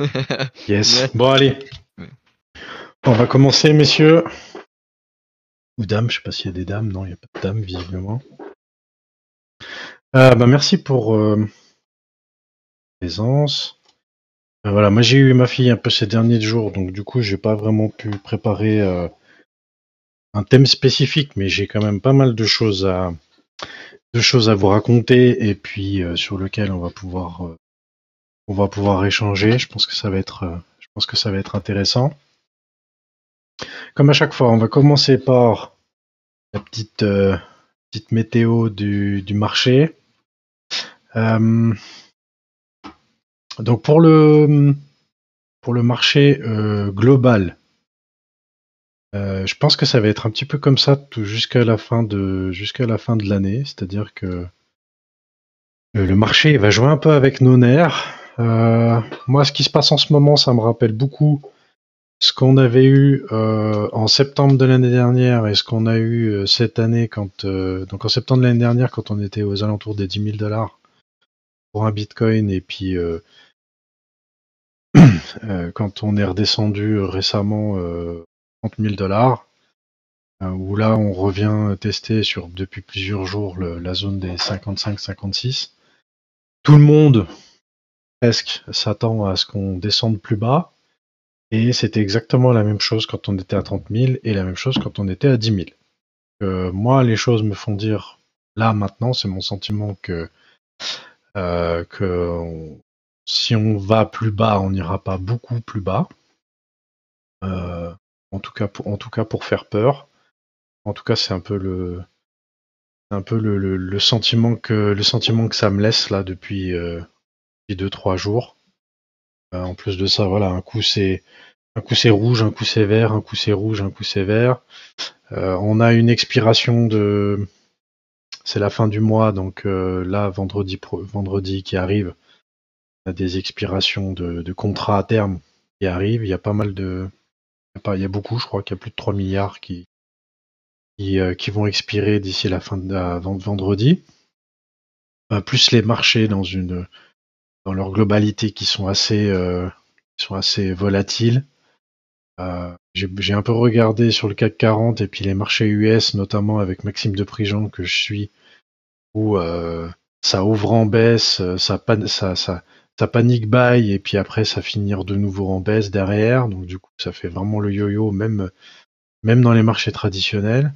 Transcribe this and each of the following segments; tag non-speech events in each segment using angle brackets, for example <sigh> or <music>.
<laughs> Yes. Bon, allez. On va commencer, messieurs. Ou dames, je sais pas s'il y a des dames. Non, il n'y a pas de dames, visiblement. Euh, bah, merci pour euh, la présence. Euh, voilà, moi j'ai eu ma fille un peu ces derniers jours, donc du coup j'ai pas vraiment pu préparer euh, un thème spécifique, mais j'ai quand même pas mal de choses à de choses à vous raconter et puis sur lequel on va pouvoir on va pouvoir échanger. Je pense que ça va être euh, je pense que ça va être intéressant. Comme à chaque fois, on va commencer par la petite euh, petite météo du, marché. Euh, donc pour le pour le marché global, je pense que ça va être un petit peu comme ça jusqu'à la fin de jusqu'à la fin de l'année, c'est-à-dire que le marché va jouer un peu avec nos nerfs. Euh, moi, ce qui se passe en ce moment, ça me rappelle beaucoup ce qu'on avait eu euh, en septembre de l'année dernière et ce qu'on a eu euh, cette année quand donc en septembre de l'année dernière quand on était aux alentours des 10 000 dollars pour un bitcoin et puis <clears throat> quand on est redescendu récemment euh, 30 000 dollars, où là on revient tester sur depuis plusieurs jours la zone des 55-56. Tout le monde presque s'attend à ce qu'on descende plus bas, et c'était exactement la même chose quand on était à 30 000 et la même chose quand on était à 10 000. Euh, moi, les choses me font dire là maintenant, c'est mon sentiment que euh, que si on va plus bas, on n'ira pas beaucoup plus bas. Euh, en tout cas, pour, en tout cas pour faire peur. En tout cas, c'est un peu le, un peu le, le- sentiment que ça me laisse là depuis deux trois jours. Euh, en plus de ça, voilà, un coup c'est un coup c'est rouge, un coup c'est vert, un coup c'est rouge, un coup c'est vert. Euh, on a une expiration de, c'est la fin du mois, donc euh, là vendredi pro- vendredi qui arrive, on des expirations de, contrats à terme qui arrivent. Il y a pas mal de, il y a pas- il y beaucoup, je crois qu'il y a plus de 3 milliards qui qui, vont expirer d'ici la fin de vendredi. Plus les marchés dans une dans leur globalité qui sont assez euh, sont assez volatiles. Euh, J'ai un peu regardé sur le CAC 40 et puis les marchés US, notamment avec Maxime de Prigent que je suis, où euh, ça ouvre en baisse, ça, pan- ça, ça, ça panique buy et puis après ça finit de nouveau en baisse derrière. Donc du coup, ça fait vraiment le yo-yo, même, même dans les marchés traditionnels.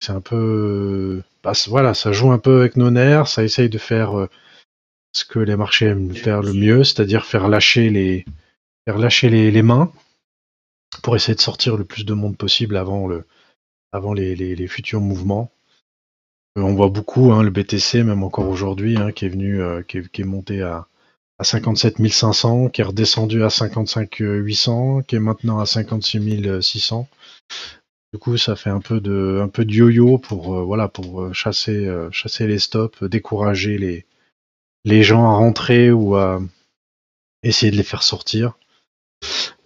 C'est un peu, bah, voilà, ça joue un peu avec nos nerfs, ça essaye de faire ce que les marchés aiment faire le mieux, c'est-à-dire faire lâcher les, faire lâcher les, les mains pour essayer de sortir le plus de monde possible avant le, avant les, les, les futurs mouvements. Euh, on voit beaucoup hein, le BTC, même encore aujourd'hui, hein, qui est venu, euh, qui, est, qui est monté à, à 57 500, qui est redescendu à 55 800, qui est maintenant à 56 600. Du coup, ça fait un peu de, un peu de yo-yo pour, euh, voilà, pour euh, chasser, euh, chasser les stops, euh, décourager les, les gens à rentrer ou à essayer de les faire sortir.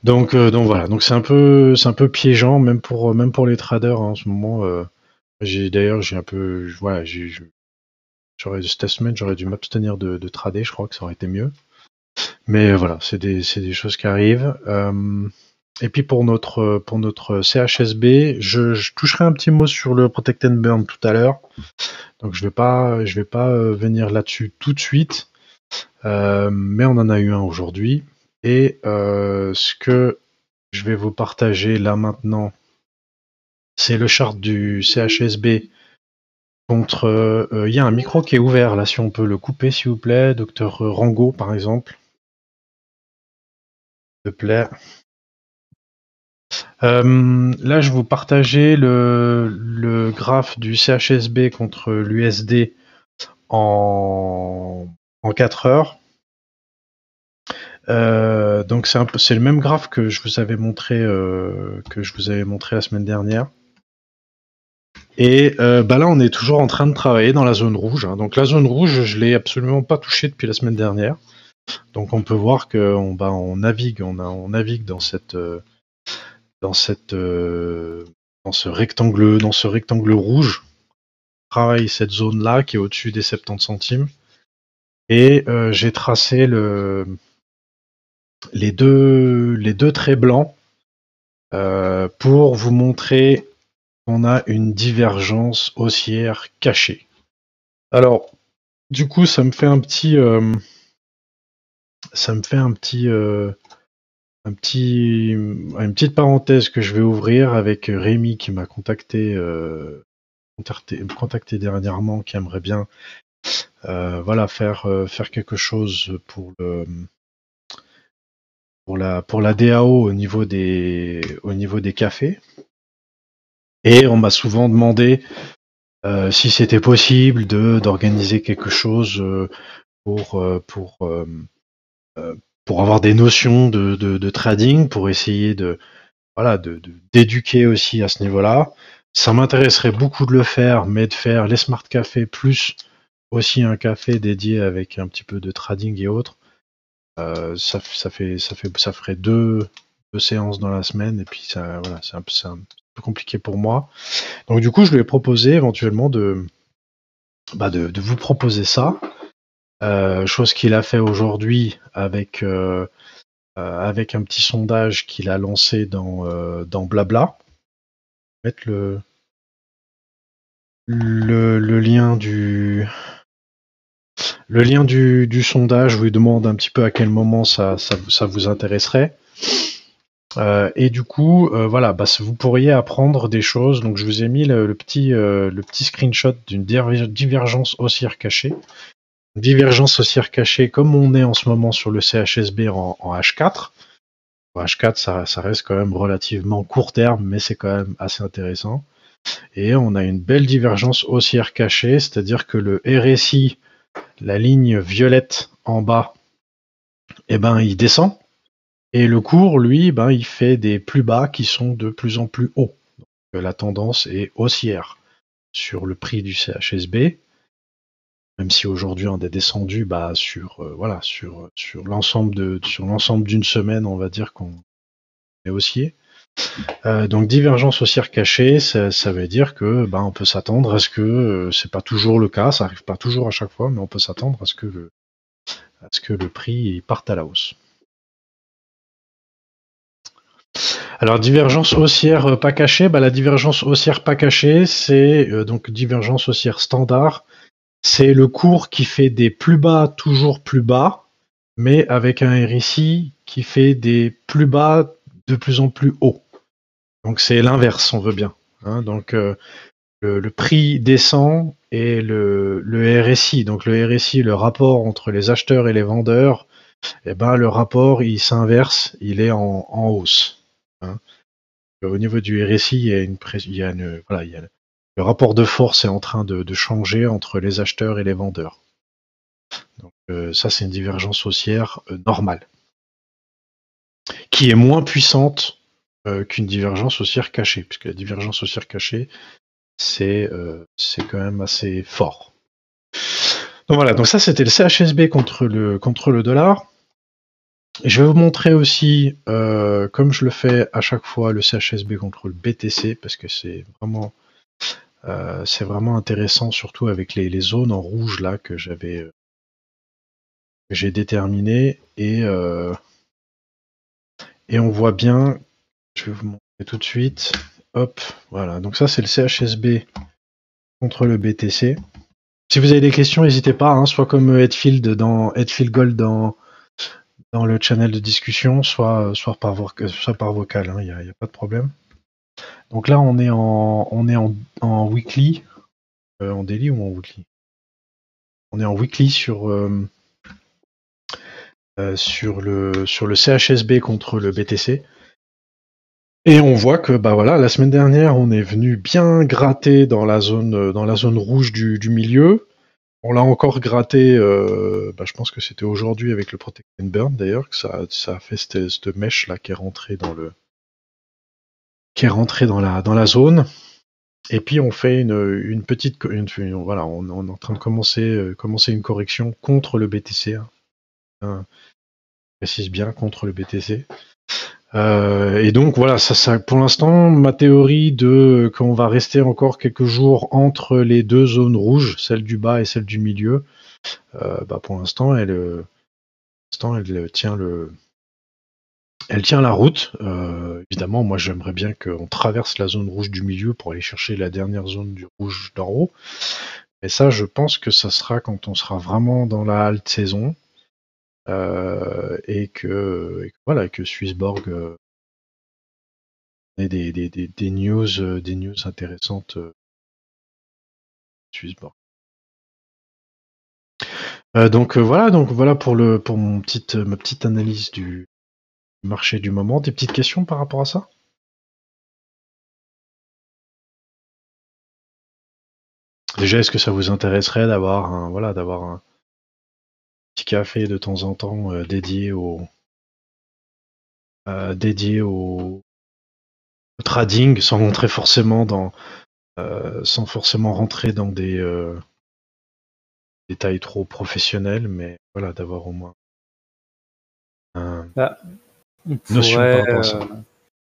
Donc, euh, donc voilà, donc c'est un peu, c'est un peu piégeant, même pour, même pour les traders hein, en ce moment. euh, j'ai d'ailleurs, j'ai un peu, voilà, j'ai, j'aurais cette semaine, j'aurais dû m'abstenir de, de trader, je crois que ça aurait été mieux. Mais euh, voilà, c'est des, choses qui arrivent. Euh, et puis pour notre, pour notre CHSB, je, toucherai un petit mot sur le Protect and Burn tout à l'heure. Donc je vais pas, vais pas euh, venir là-dessus tout de suite. Euh, mais on en a eu un aujourd'hui. Et euh, ce que je vais vous partager là maintenant, c'est le chart du CHSB contre. euh, Il y a un micro qui est ouvert là, si on peut le couper, s'il vous plaît, docteur Rango par exemple. S'il te plaît. Euh, là, je vous partager le, graphe du CHSB contre l'USD en, en 4 heures. Euh, donc c'est le même graphe que je vous avais montré euh, la semaine dernière. Et bah là, on est toujours en train de travailler dans la zone rouge. hein. Donc la zone rouge, je l'ai absolument pas touchée depuis la semaine dernière. Donc on peut voir que on, bah, on navigue, navigue dans cette, dans cette, euh, dans ce rectangle, dans ce rectangle rouge. Travaille cette zone là qui est au-dessus des 70 centimes. Et euh, j'ai tracé le, les deux, les deux traits blancs euh, pour vous montrer qu'on a une divergence haussière cachée. Alors, du coup, ça me fait un petit, ça me fait un petit, un petit, une petite parenthèse que je vais ouvrir avec Rémi qui m'a contacté, contacté, contacté, dernièrement, qui aimerait bien, voilà, faire faire quelque chose pour le pour la pour la DAO au niveau des au niveau des cafés. Et on m'a souvent demandé euh, si c'était possible de d'organiser quelque chose euh, pour euh, pour pour avoir des notions de, de, trading, pour essayer de voilà de d'éduquer aussi à ce niveau-là. Ça m'intéresserait beaucoup de le faire, mais de faire les smart cafés plus aussi un café dédié avec un petit peu de trading et autres. Euh, ça, ça, fait, ça, fait, ça ferait deux, deux séances dans la semaine et puis ça, voilà, c'est un, un, peu compliqué pour moi. Donc du coup, je lui ai proposé éventuellement de, bah de, de vous proposer ça. Euh, chose qu'il a fait aujourd'hui avec, euh, euh, avec un petit sondage qu'il a lancé dans, Blabla. Mettre le, lien du, le lien du, sondage vous demande un petit peu à quel moment ça, vous intéresserait. Et du coup, voilà, bah, vous pourriez apprendre des choses. Donc, je vous ai mis le, petit, le petit screenshot d'une divergence haussière cachée. Divergence haussière cachée, comme on est en ce moment sur le CHSB en, H4. H4, ça, reste quand même relativement court terme, mais c'est quand même assez intéressant. Et on a une belle divergence haussière cachée, c'est-à-dire que le RSI la ligne violette en bas, eh ben, il descend. Et le cours, lui, ben, il fait des plus bas qui sont de plus en plus hauts. Donc, la tendance est haussière sur le prix du CHSB. Même si aujourd'hui on est descendu bah, sur euh, voilà sur, sur l'ensemble de sur l'ensemble d'une semaine, on va dire qu'on est haussier. Euh, donc divergence haussière cachée, ça, veut dire que ben, on peut s'attendre à ce que euh, c'est pas toujours le cas, ça arrive pas toujours à chaque fois, mais on peut s'attendre à ce que le à ce que le prix parte à la hausse. Alors divergence haussière euh, pas cachée, bah, la divergence haussière pas cachée, c'est donc divergence haussière standard, c'est le cours qui fait des plus bas toujours plus bas, mais avec un RSI qui fait des plus bas de plus en plus haut. Donc c'est l'inverse, on veut bien. Hein. donc euh, le, prix descend et le, RSI, donc le RSI, le rapport entre les acheteurs et les vendeurs, eh ben le rapport il s'inverse, il est en, hausse. Hein. Au niveau du RSI, il y a une, il voilà, le rapport de force est en train de, changer entre les acheteurs et les vendeurs. Donc euh, ça c'est une divergence haussière euh, normale qui est moins puissante euh, qu'une divergence haussière cachée, puisque la divergence haussière cachée, c'est quand même assez fort. Donc voilà, donc ça c'était le CHSB contre le, contre le dollar. Je vais vous montrer aussi, comme je le fais à chaque fois, le CHSB contre le BTC, parce que c'est vraiment, euh, c'est vraiment intéressant, surtout avec les, zones en rouge là que j'avais, j'ai déterminé et et on voit bien, je vais vous montrer tout de suite. Hop, voilà. Donc ça, c'est le CHSB contre le BTC. Si vous avez des questions, n'hésitez pas, hein, soit comme Headfield dans Gold dans, le channel de discussion, soit, par, soit par vocal, il hein, n'y a, pas de problème. Donc là, on est en, est en, weekly, euh, en daily ou en weekly? On est en weekly sur, euh, euh, sur, le, CHSB contre le BTC. Et on voit que bah voilà, la semaine dernière, on est venu bien gratter dans la zone, rouge du, milieu. On l'a encore gratté, bah, je pense que c'était aujourd'hui avec le Protect and Burn d'ailleurs, que ça, ça a fait cette, mèche là qui est rentrée dans le qui est rentrée dans la, dans la zone. Et puis on fait une, petite, voilà, on, est en train de commencer, commencer une correction contre le BTC. Hein précise bien contre le BTC. Euh, et donc voilà, ça, pour l'instant, ma théorie de qu'on va rester encore quelques jours entre les deux zones rouges, celle du bas et celle du milieu, euh, bah pour l'instant, elle, elle tient le, elle tient la route. Euh, évidemment, moi j'aimerais bien qu'on traverse la zone rouge du milieu pour aller chercher la dernière zone du rouge d'en haut. Mais ça, je pense que ça sera quand on sera vraiment dans la halte saison. Euh, et, que, voilà que Swissborg euh, ait des, des, des, news des news intéressantes Swissborg. donc voilà donc voilà pour le pour mon petite ma petite analyse du marché du moment. Des petites questions par rapport à ça? Déjà, est-ce que ça vous intéresserait d'avoir un, voilà, d'avoir un petit café de temps en temps euh, dédié au euh, au, trading, sans rentrer forcément dans, euh, sans forcément rentrer dans des détails trop professionnels, mais voilà, d'avoir au moins un, bah, on pourrait, euh,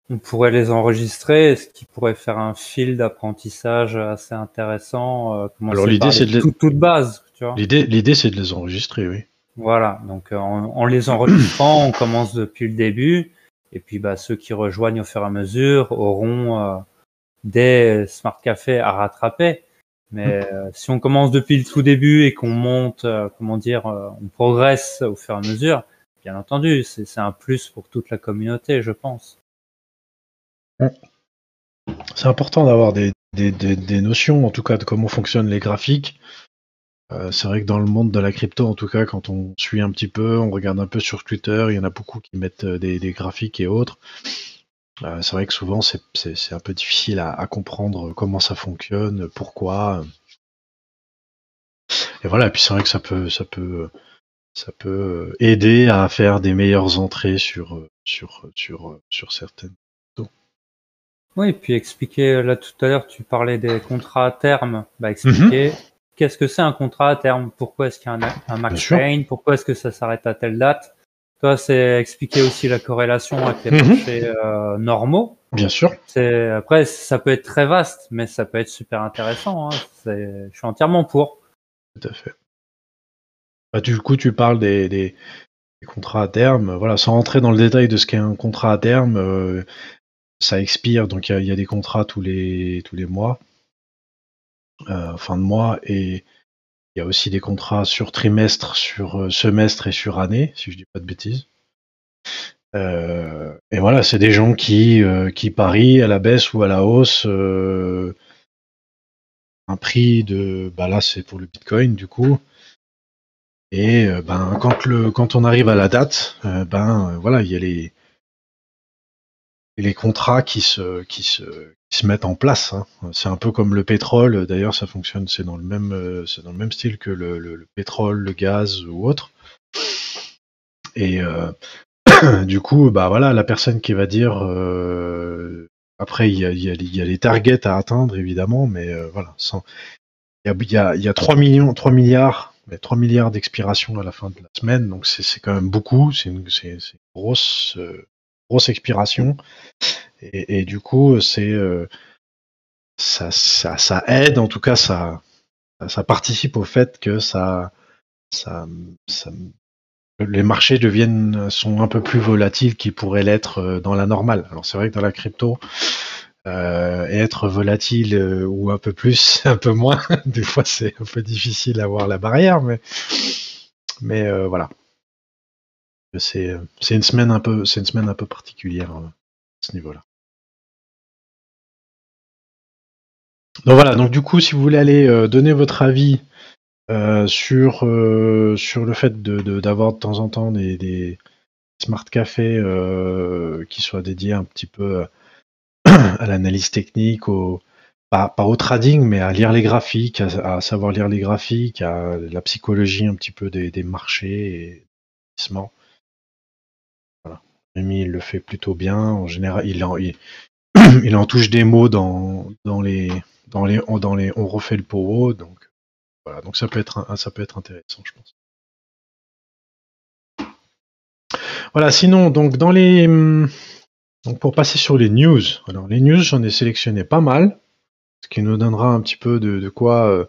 on pourrait les enregistrer, ce qui pourrait faire un fil d'apprentissage assez intéressant. Euh, Alors l'idée c'est de les... toute, base, tu vois. L'idée, l'idée c'est de les enregistrer, oui. Voilà, donc euh, en, les enregistrant, on commence depuis le début, et puis bah, ceux qui rejoignent au fur et à mesure auront des smart cafés à rattraper. Mais mm. si on commence depuis le tout début et qu'on monte, comment dire, on progresse au fur et à mesure, bien entendu, c'est un plus pour toute la communauté, je pense. C'est important d'avoir des, notions, en tout cas, de comment fonctionnent les graphiques. Euh, c'est vrai que dans le monde de la crypto, en tout cas, quand on suit un petit peu, on regarde un peu sur Twitter, il y en a beaucoup qui mettent euh, des, graphiques et autres. Euh, c'est vrai que souvent, c'est un peu difficile à, comprendre comment ça fonctionne, pourquoi. Et voilà, et puis c'est vrai que ça peut ça peut euh, aider à faire des meilleures entrées sur, euh, sur, sur, euh, sur certaines. Oui, et puis expliquer, là tout à l'heure tu parlais des contrats à terme, bah, expliquer mhm. qu'est-ce que c'est un contrat à terme, pourquoi est-ce qu'il y a un, un max chain, pourquoi est-ce que ça s'arrête à telle date? Toi, c'est expliquer aussi la corrélation avec les mhm. marchés normaux. Bien sûr. C'est après ça peut être très vaste, mais ça peut être super intéressant. Hein. Je suis entièrement pour. Tout à fait. Bah, du coup, tu parles des, contrats à terme. Voilà, sans rentrer dans le détail de ce qu'est un contrat à terme, euh, ça expire. Donc, il y, a des contrats tous les, mois, euh, fin de mois, et il y a aussi des contrats sur trimestre, sur euh, semestre et sur année, si je dis pas de bêtises. et voilà, c'est des gens qui, qui parient à la baisse ou à la hausse un prix de. Bah là, c'est pour le Bitcoin, du coup. Et euh, ben quand le quand on arrive à la date, euh, ben euh, voilà, il y a les les contrats qui se qui se qui se mettent en place. Hein. C'est un peu comme le pétrole. D'ailleurs, ça fonctionne. C'est dans le même c'est dans le même style que le, le, pétrole, le gaz ou autre. Et <coughs> du coup, bah voilà, la personne qui va dire après il y a, y, y a, les targets à atteindre évidemment, mais voilà, sans il y a, y a 3 millions, 3 milliards 3 milliards d'expirations à la fin de la semaine, donc c'est quand même beaucoup, c'est une, grosse, euh, grosse expiration. Et, du coup, c'est euh, ça, ça, aide, en tout cas, ça, ça participe au fait que ça, ça, les marchés deviennent sont un peu plus volatiles qu'ils pourraient l'être euh, dans la normale. Alors c'est vrai que dans la crypto, euh, être volatile euh, ou un peu plus, <laughs> un peu moins. <laughs> Des fois, c'est un peu difficile à voir la barrière, mais, mais euh, voilà. C'est, une semaine un peu, c'est une semaine un peu particulière à ce niveau-là. Donc voilà. Donc du coup, si vous voulez aller donner votre avis sur sur le fait de, d'avoir de, temps en temps des, des smart cafés qui soient dédiés un petit peu à l'analyse technique, pas, au trading, mais à lire les graphiques, à, savoir lire les graphiques, à la psychologie un petit peu des, marchés et voilà. Rémi, il le fait plutôt bien. En général, il en, <clears throat> touche des mots dans, dans les, dans les, dans les, on refait le pot donc voilà. Donc ça peut être, ça peut être intéressant, je pense. Voilà. Sinon, donc dans les donc pour passer sur les news, alors les news j'en ai sélectionné pas mal, ce qui nous donnera un petit peu de, quoi euh,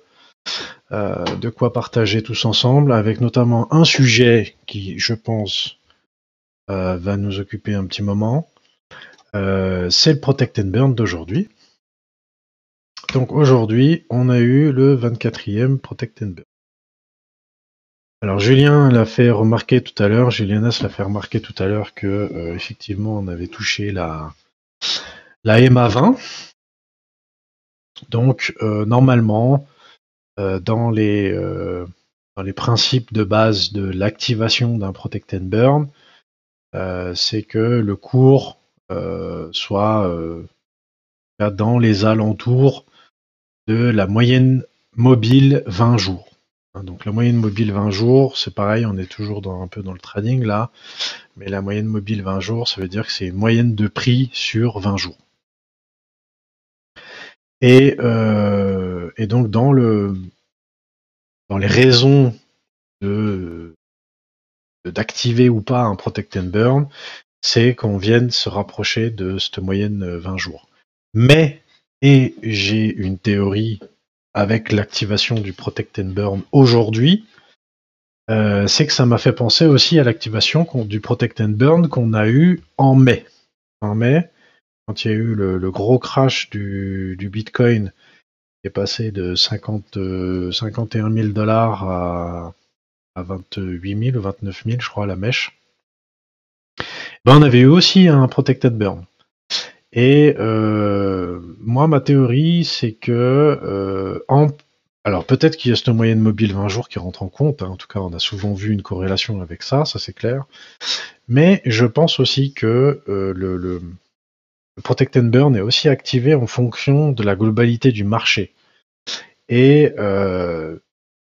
euh, de quoi partager tous ensemble, avec notamment un sujet qui, je pense, va nous occuper un petit moment. c'est le Protect and Burn d'aujourd'hui. Donc aujourd'hui, on a eu le 24e Protect and Burn. Alors Julien l'a fait remarquer tout à l'heure, Julianas l'a fait remarquer tout à l'heure que euh, effectivement on avait touché la, la MA 20. Donc euh, normalement, euh, dans, les, dans les principes de base de l'activation d'un Protect and Burn, c'est que le cours soit dans les alentours de la moyenne mobile 20 jours. Hein, donc la moyenne mobile 20 jours, c'est pareil, on est toujours un peu dans le trading là, mais la moyenne mobile 20 jours, ça veut dire que c'est une moyenne de prix sur 20 jours. Et, euh, donc dans le dans les raisons d'activer ou pas un protect and burn, c'est qu'on vienne se rapprocher de cette moyenne 20 jours. Mais et j'ai une théorie avec l'activation du Protect and Burn aujourd'hui, euh, c'est que ça m'a fait penser aussi à l'activation du Protect and Burn qu'on a eu en mai. En mai, quand il y a eu le, gros crash du, Bitcoin, qui est passé de 50, 51 000 dollars à, à 28 000 ou 29 000, je crois, à la mèche. Ben, on avait eu aussi un Protected Burn. Et euh, moi, ma théorie, c'est que euh, en alors peut-être qu'il y a cette moyenne mobile 20 jours qui rentre en compte. Hein. En tout cas, on a souvent vu une corrélation avec ça, ça c'est clair. Mais je pense aussi que euh, le, le, Protect and Burn est aussi activé en fonction de la globalité du marché. Et euh,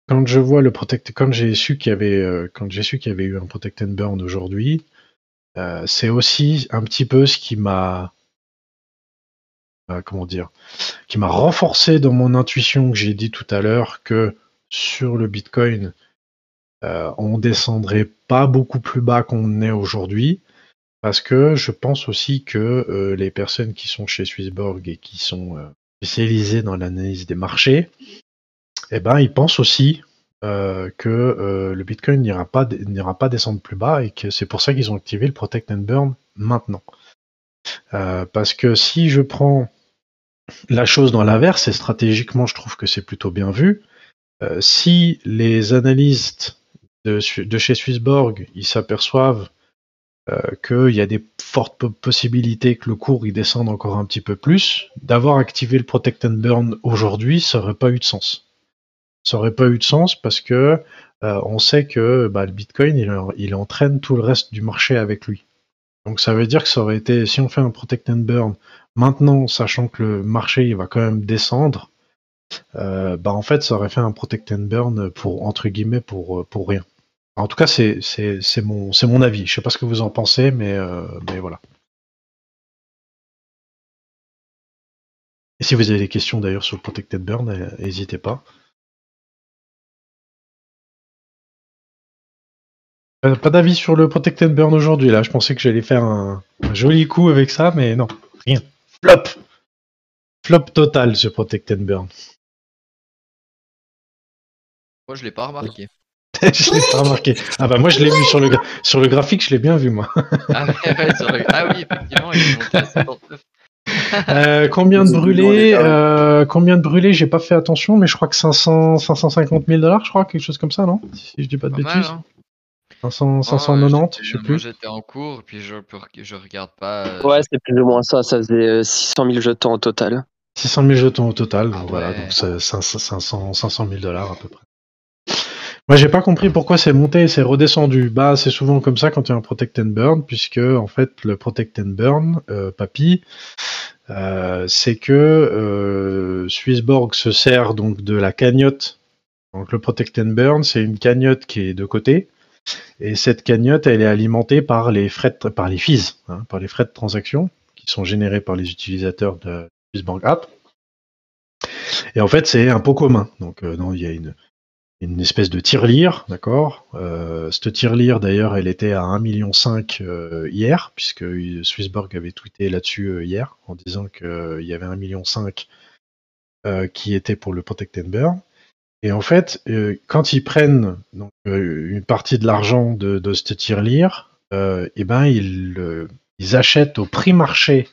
quand je vois le Protect, quand j'ai su qu'il y avait, euh, quand j'ai su qu'il y avait eu un Protect and Burn aujourd'hui, euh, c'est aussi un petit peu ce qui m'a comment dire, qui m'a renforcé dans mon intuition que j'ai dit tout à l'heure que sur le Bitcoin, euh, on descendrait pas beaucoup plus bas qu'on est aujourd'hui, parce que je pense aussi que euh, les personnes qui sont chez Swissborg et qui sont spécialisées dans l'analyse des marchés, eh ben, ils pensent aussi que le Bitcoin n'ira pas, n'ira pas descendre plus bas et que c'est pour ça qu'ils ont activé le Protect and Burn maintenant. parce que si je prends la chose dans l'inverse, et stratégiquement, je trouve que c'est plutôt bien vu. Euh, si les analystes de, chez Swissborg, ils s'aperçoivent euh, qu'il y a des fortes possibilités que le cours il descende encore un petit peu plus, d'avoir activé le Protect and Burn aujourd'hui, ça aurait pas eu de sens. Ça aurait pas eu de sens parce que euh, on sait que bah, le Bitcoin il, entraîne tout le reste du marché avec lui. Donc ça veut dire que ça aurait été, si on fait un Protect and Burn Maintenant, sachant que le marché il va quand même descendre, euh, bah en fait, ça aurait fait un protect and burn pour entre guillemets pour euh, rien. En tout cas, c'est c'est mon c'est mon avis. Je sais pas ce que vous en pensez, mais euh, mais voilà. Et si vous avez des questions d'ailleurs sur le protected burn, n'hésitez pas. Pas d'avis sur le protected burn aujourd'hui là. Je pensais que j'allais faire un joli coup avec ça, mais non, rien. Flop. Flop total ce Protect and Burn. Moi je l'ai pas remarqué. <laughs> je l'ai pas remarqué. Ah bah moi je l'ai vu sur le, sur le graphique, je l'ai bien vu moi. <laughs> ah, oui, effectivement, il est monté à 59. Euh, combien de brûlés euh, Combien de brûlés J'ai pas fait attention, mais je crois que 500, 550 000 dollars, je crois, quelque chose comme ça, non? Si je dis pas de bêtises. Hein. 590, je sais plus. J'étais en cours, puis je, je regarde pas. Euh, ouais, c'est plus ou moins ça. Ça faisait 600 euh, 000 jetons au total. 600 000 jetons au total, donc ah voilà, donc 500, 500 000 dollars à peu près. Moi, j'ai pas compris pourquoi c'est monté et c'est redescendu. Bah, c'est souvent comme ça quand il y a un Protect and Burn, puisque en fait, le Protect and Burn, euh, papy, c'est que Swissborg se sert donc de la cagnotte. Donc le Protect and Burn, c'est une cagnotte qui est de côté, et cette cagnotte, elle est alimentée par les frais, de, par les fees, hein, par les frais de transaction qui sont générés par les utilisateurs de Swissbank App. Et en fait, c'est un pot commun. Donc, euh, non, il y a une, une espèce de tirelire, d'accord? Euh, Cette tirelire, d'ailleurs, elle était à 1,5 million euh, hier, puisque Swissborg avait tweeté là-dessus euh, hier, en disant qu'il y avait 1,5 million qui était pour le Protect and. Et en fait, euh, quand ils prennent euh, une partie de l'argent de, de cette tirelire, euh, eh ben ils, achètent au prix marché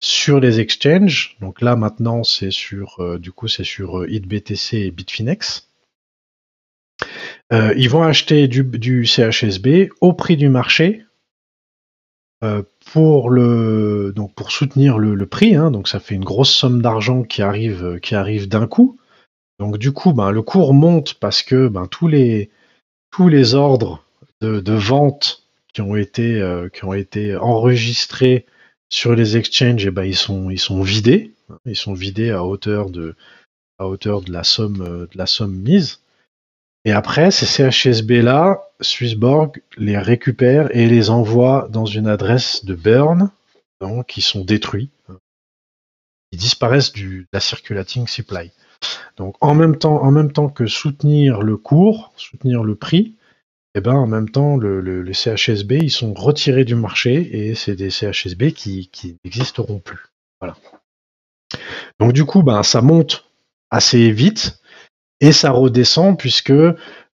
sur les exchanges. Donc là maintenant c'est sur du coup c'est sur HitBTC et Bitfinex. Ils vont acheter du, CHSB au prix du marché pour le donc pour soutenir le, prix. hein. donc ça fait une grosse somme d'argent qui arrive qui arrive d'un coup. Donc du coup ben, le cours monte parce que ben, tous les tous les ordres de, de vente qui ont été euh, qui ont été enregistrés sur les exchanges, eh ben, ils sont ils sont vidés, hein. ils sont vidés à hauteur de à hauteur de la somme euh, de la somme mise. Et après, ces CHSB là, Swissborg les récupère et les envoie dans une adresse de burn, donc qui sont détruits, hein. ils disparaissent du, de la circulating supply. Donc en même temps, que soutenir le cours, soutenir le prix, et ben en même temps le, le- les CHSB ils sont retirés du marché et c'est des CHSB qui, n'existeront plus. Donc du coup, ben ça monte assez vite et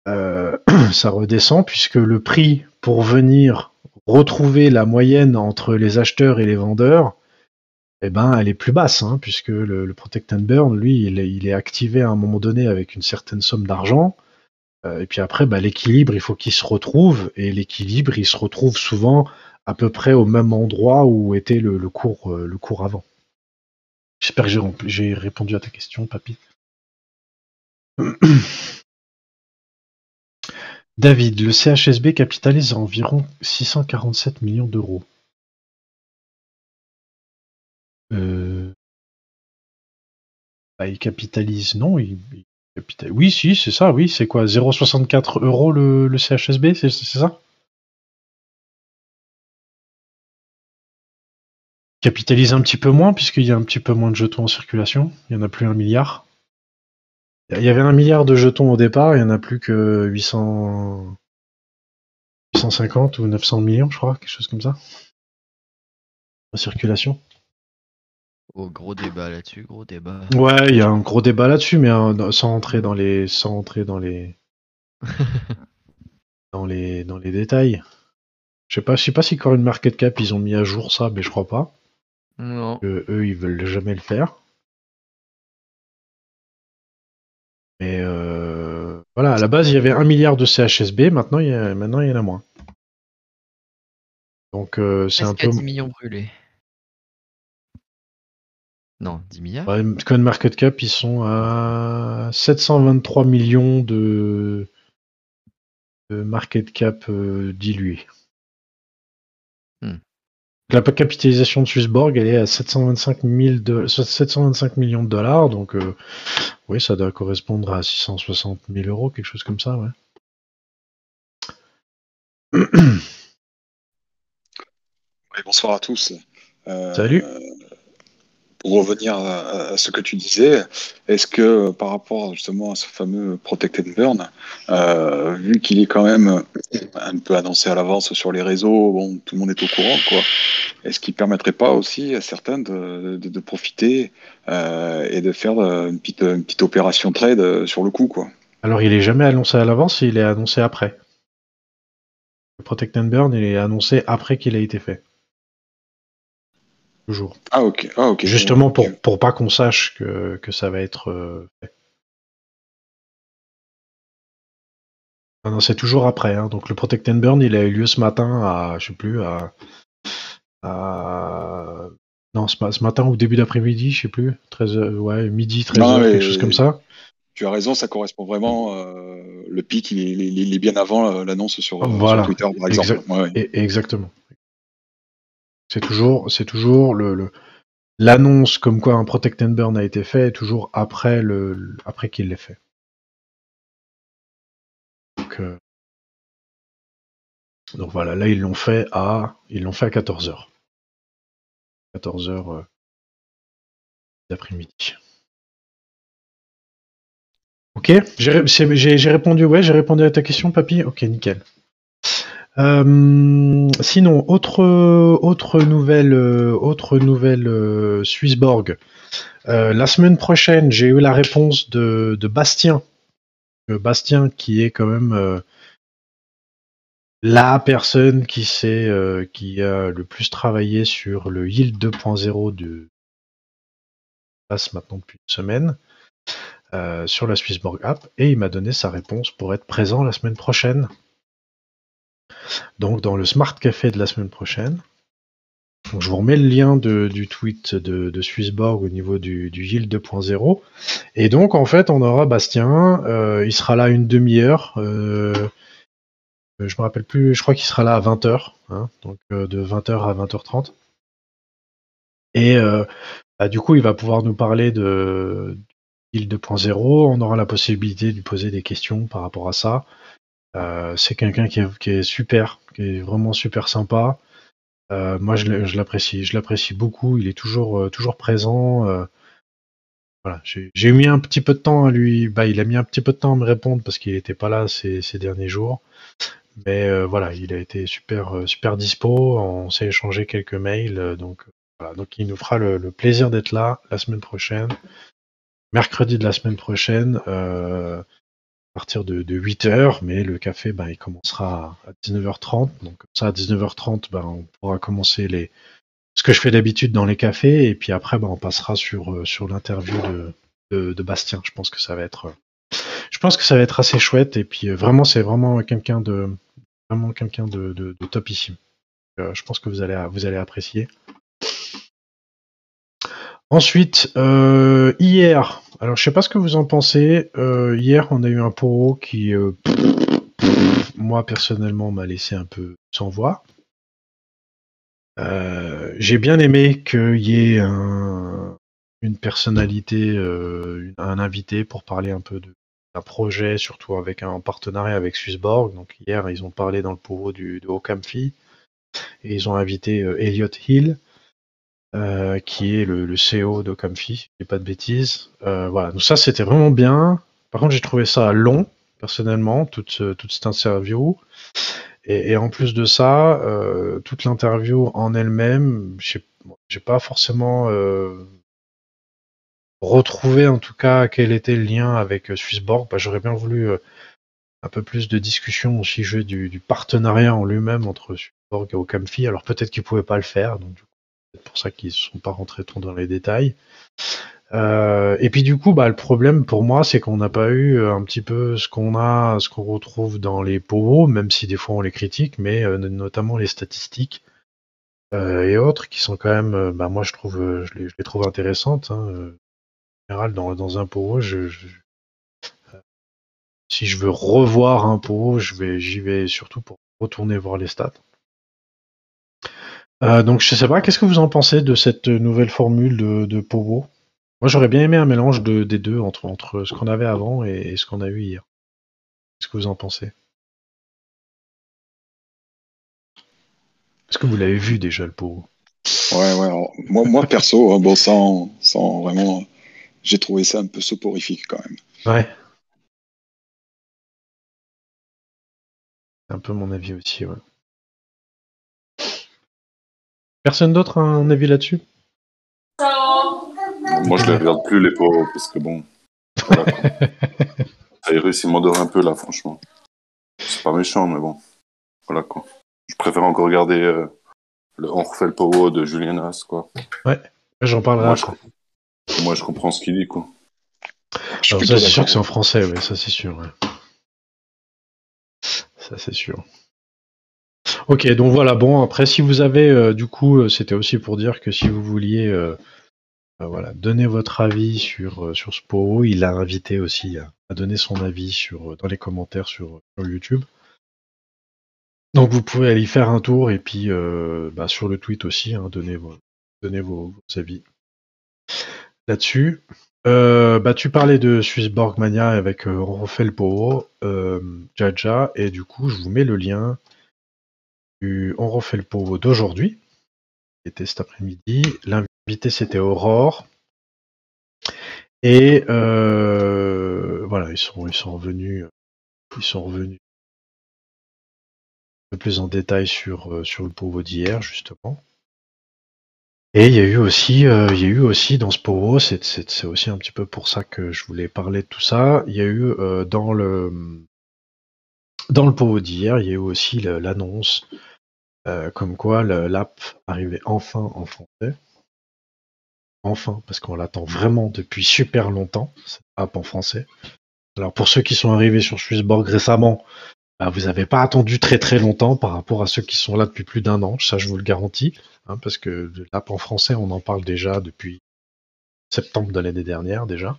euh, <clears throat> ça redescend puisque le prix pour venir retrouver la moyenne entre les acheteurs et les vendeurs, eh ben, elle est plus basse, hein, puisque le, Protect and Burn, lui, il est, activé à un moment donné avec une certaine somme d'argent. Euh, et puis après, bah, l'équilibre, il faut qu'il se retrouve, et l'équilibre, il se retrouve souvent à peu près au même endroit où était le, cours, euh, le cours avant. J'espère que j'ai répondu à ta question, papy. <clears throat> David, le CHSB capitalise environ 647 millions d'euros. Bah, il capitalise, non il, capitalise. Oui, si, c'est ça, oui, c'est quoi 0,64 euros le, CHSB, c'est ça? Capitalise un petit peu moins, puisqu'il y a un petit peu moins de jetons en circulation. Il n'y en a plus un milliard. Il y avait un milliard de jetons au départ, il n'y en a plus que 800... 850 ou 900 millions, je crois, quelque chose comme ça. En circulation. Oh, gros débat là-dessus, gros débat. Ouais, il y a un gros débat là-dessus, mais euh, sans entrer dans les, sans entrer dans les, <laughs> dans les, dans les détails. Je sais pas, je sais pas si Coin Market Cap ils ont mis à jour ça, mais je crois pas. Non. Que eux, ils veulent jamais le faire. Mais euh, voilà, à la base, il y avait un milliard de CHSB, maintenant il y, a, maintenant, il y en a moins. Donc euh, c'est un peu. a 10 millions brûlés Non, 10 milliards Ouais, Coin Market Cap, ils sont à 723 millions de, de market cap euh, dilué. Hmm. La capitalisation de Swissborg, elle est à 725, 000 de- 725 millions de dollars, donc euh, oui, ça doit correspondre à 660 000 euros, quelque chose comme ça, ouais. Oui, bonsoir à tous. Euh, Salut. Pour revenir à, ce que tu disais, est-ce que par rapport justement à ce fameux Protect and Burn, euh, vu qu'il est quand même un peu annoncé à l'avance sur les réseaux, tout le monde est au courant, quoi. Est-ce qu'il permettrait pas aussi à certains de, profiter euh, et de faire euh, une petite, opération trade sur le coup, quoi? Alors, il est jamais annoncé à l'avance, il est annoncé après. Le Protect and Burn, il est annoncé après qu'il a été fait. Toujours. Ah ok, ah ok. Justement pour, pour pas qu'on sache que, que ça va être euh, fait. Ah non, c'est toujours après. hein. Donc le Protect and Burn, il a eu lieu ce matin à, je sais plus, à, à- non, ce, ce matin ou début d'après-midi, je sais plus, 13 heures- ouais, midi, 13 Non, heures, mais- quelque chose comme ça. Tu as raison, ça correspond vraiment. euh, le pic, il est, il bien avant euh, l'annonce sur, euh, Voilà. sur Twitter, par exemple. Exact. Ouais, ouais. Et, exactement. C'est toujours, c'est toujours l'annonce comme quoi un Protect and Burn a été fait est toujours après le, après qu'il l'ait fait. Donc, euh, voilà, là ils l'ont fait à, ils l'ont fait à 14 h 14 h d'après-midi. Ok, j'ai répondu, ouais, j'ai répondu à ta question, papy? Ok, nickel. Euh, sinon, autre autre nouvelle, euh, autre nouvelle euh, Swissborg. La semaine prochaine, j'ai eu la réponse de, de Bastien. Bastien, qui est quand même la personne qui sait, qui a le plus travaillé sur le Yield 2.0 de passe maintenant depuis une semaine sur la Swissborg App et il m'a donné sa réponse pour être présent la semaine prochaine. Donc dans le Smart Café de la semaine prochaine. Je vous remets le lien de- du tweet de, de Swissborg au niveau du, Yield 2.0. Et donc en fait on aura Bastien, euh, il sera là une demi-heure. euh, je me rappelle plus, je crois qu'il sera là à 20h, hein, donc euh, de 20h à 20h30. Et euh, bah, du coup, il va pouvoir nous parler de Yield 2.0. On aura la possibilité de lui poser des questions par rapport à ça. Euh, c'est quelqu'un qui est, super, qui est vraiment super sympa. Euh, moi, je l'apprécie, je l'apprécie beaucoup. Il est toujours, euh, toujours présent. voilà, j'ai mis un petit peu de temps à lui. Bah, il a mis un petit peu de temps à me répondre parce qu'il n'était pas là ces, derniers jours. Mais voilà, il a été super, super dispo. On s'est échangé quelques mails. donc il nous fera le, plaisir d'être là la semaine prochaine, mercredi de la semaine prochaine, partir de, de 8h. Mais le café, ben, il commencera à 19h30. Donc comme ça, à 19h30, ben, on pourra commencer les ce que je fais d'habitude dans les cafés. Et puis après, ben, on passera sur, euh, sur l'interview de, de, de Bastien. Je pense que ça va être, euh, je pense que ça va être assez chouette. Et puis euh, vraiment, c'est vraiment quelqu'un de, vraiment quelqu'un de, de, de topissime. Euh, je pense que vous allez, vous allez apprécier. Ensuite, euh, hier, alors je sais pas ce que vous en pensez. euh, hier, on a eu un poro qui, euh, moi personnellement, m'a laissé un peu sans voix. J'ai bien aimé qu'il y ait un, une personnalité, un invité pour parler un peu d'un projet, surtout avec un partenariat avec Swissborg. Donc hier, ils ont parlé dans le poro du, de Ocamfi et ils ont invité Elliot Hill, euh, qui est le, le CEO si je dis pas de bêtises. Euh, voilà, donc ça c'était vraiment bien. Par contre, j'ai trouvé ça long, personnellement, toute, ce- toute cette interview. Et, et en plus de ça, euh, toute l'interview en elle-même, j'ai pas forcément euh, retrouvé en tout cas quel était le lien avec euh, Swissborg. Bah, J'aurais bien voulu euh, un peu plus de discussion au sujet du, du partenariat en lui-même entre Swissborg et Ocamfi. Alors peut-être qu'ils pouvaient pas le faire, donc du coup, pour ça qu'ils ne sont pas rentrés trop dans les détails. Euh, et puis du coup, bah, le problème pour moi, c'est qu'on n'a pas eu euh, un petit peu ce qu'on a, ce qu'on retrouve dans les POO, même si des fois on les critique, mais euh, notamment les statistiques et autres qui sont quand même, bah, moi je trouve, je les, trouve intéressantes. hein. En général, dans, un POO, je, je- si je veux revoir un POO, je vais, j'y vais surtout pour retourner voir les stats. Euh, donc je sais pas, qu'est-ce que vous en pensez de cette nouvelle formule de, de Moi j'aurais bien aimé un mélange de, des deux entre, entre ce qu'on avait avant et, et ce qu'on a eu hier. Qu'est-ce que vous en pensez? Est-ce que vous l'avez vu déjà le POO Ouais, ouais. moi, moi, perso, hein, bon, sans, sans vraiment. J'ai trouvé ça un peu soporifique quand même. Ouais. C'est un peu mon avis aussi, ouais. Personne d'autre a un avis là-dessus? Moi, je les regarde plus, les pauvres, parce que bon. Voilà. Cyrus, <laughs> il m'endort un peu là, franchement. C'est pas méchant, mais bon. Voilà quoi. Je préfère encore regarder euh, le On refait le powo de Julien As, quoi. J'en parlerai Moi je, après. moi, je comprends ce qu'il dit, quoi. Je Alors, ça, c'est sûr que c'est en français, ouais, ça c'est sûr. ouais. Ça c'est sûr. Ok, donc voilà, bon, après, si vous avez, euh, du coup, euh, c'était aussi pour dire que si vous vouliez euh, voilà, donner votre avis sur, sur PO, il a invité aussi à, donner son avis dans les commentaires sur, YouTube. Donc vous pouvez aller faire un tour et puis bah, sur le tweet aussi, hein, donner, vos, vos, avis là-dessus. Bah, tu parlais de Swissborg Mania avec euh, euh, Jaja, et du coup, je vous mets le lien On refait le PO d'aujourd'hui, qui était cet après-midi. L'invité, c'était Aurore. Et euh, voilà, ils sont, ils sont revenus, ils sont revenus un peu plus en détail sur, euh, le PO d'hier, justement. Et il y a eu aussi, euh, il y a eu aussi dans ce PO, c'est aussi un petit peu pour ça que je voulais parler de tout ça. Il y a eu dans le Dans le d'hier, il y a eu aussi l'annonce comme quoi l'app arrivait enfin en français. Enfin, parce qu'on l'attend vraiment depuis super longtemps, cette app en français. Alors pour ceux qui sont arrivés sur Swissborg récemment, bah, vous n'avez pas attendu très très longtemps par rapport à ceux qui sont là depuis plus d'un an, ça je vous le garantis, hein, parce que l'app en français, on en parle déjà depuis septembre de l'année dernière déjà.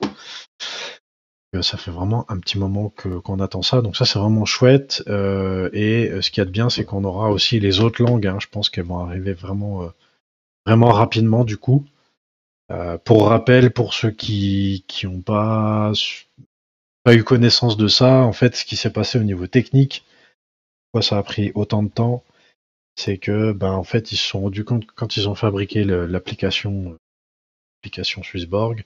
Euh, Ça fait vraiment un petit moment que qu'on attend ça, donc ça c'est vraiment chouette. euh, et euh, ce qu'il y a de bien, c'est qu'on aura aussi les autres langues. hein, je pense qu'elles vont arriver vraiment, vraiment rapidement du coup. Pour rappel, pour ceux qui qui ont pas pas eu connaissance de ça, en fait, ce qui s'est passé au niveau technique, pourquoi ça a pris autant de temps, c'est que ben en fait ils se sont rendus compte quand ils ont fabriqué l'application, l'application Swissborg,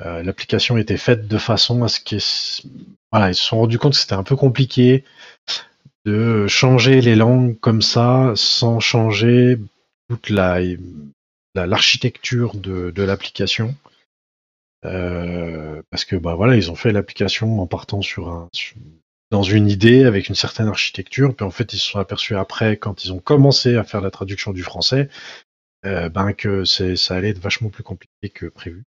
euh, l'application était faite de façon à ce que voilà, ils se sont rendus compte que c'était un peu compliqué de changer les langues comme ça sans changer toute la la- l'architecture de, de l'application. Euh, parce que bah voilà, ils ont fait l'application en partant sur un dans une idée avec une certaine architecture, puis en fait ils se sont aperçus après quand ils ont commencé à faire la traduction du français, euh, ben que ça allait être vachement plus compliqué que prévu.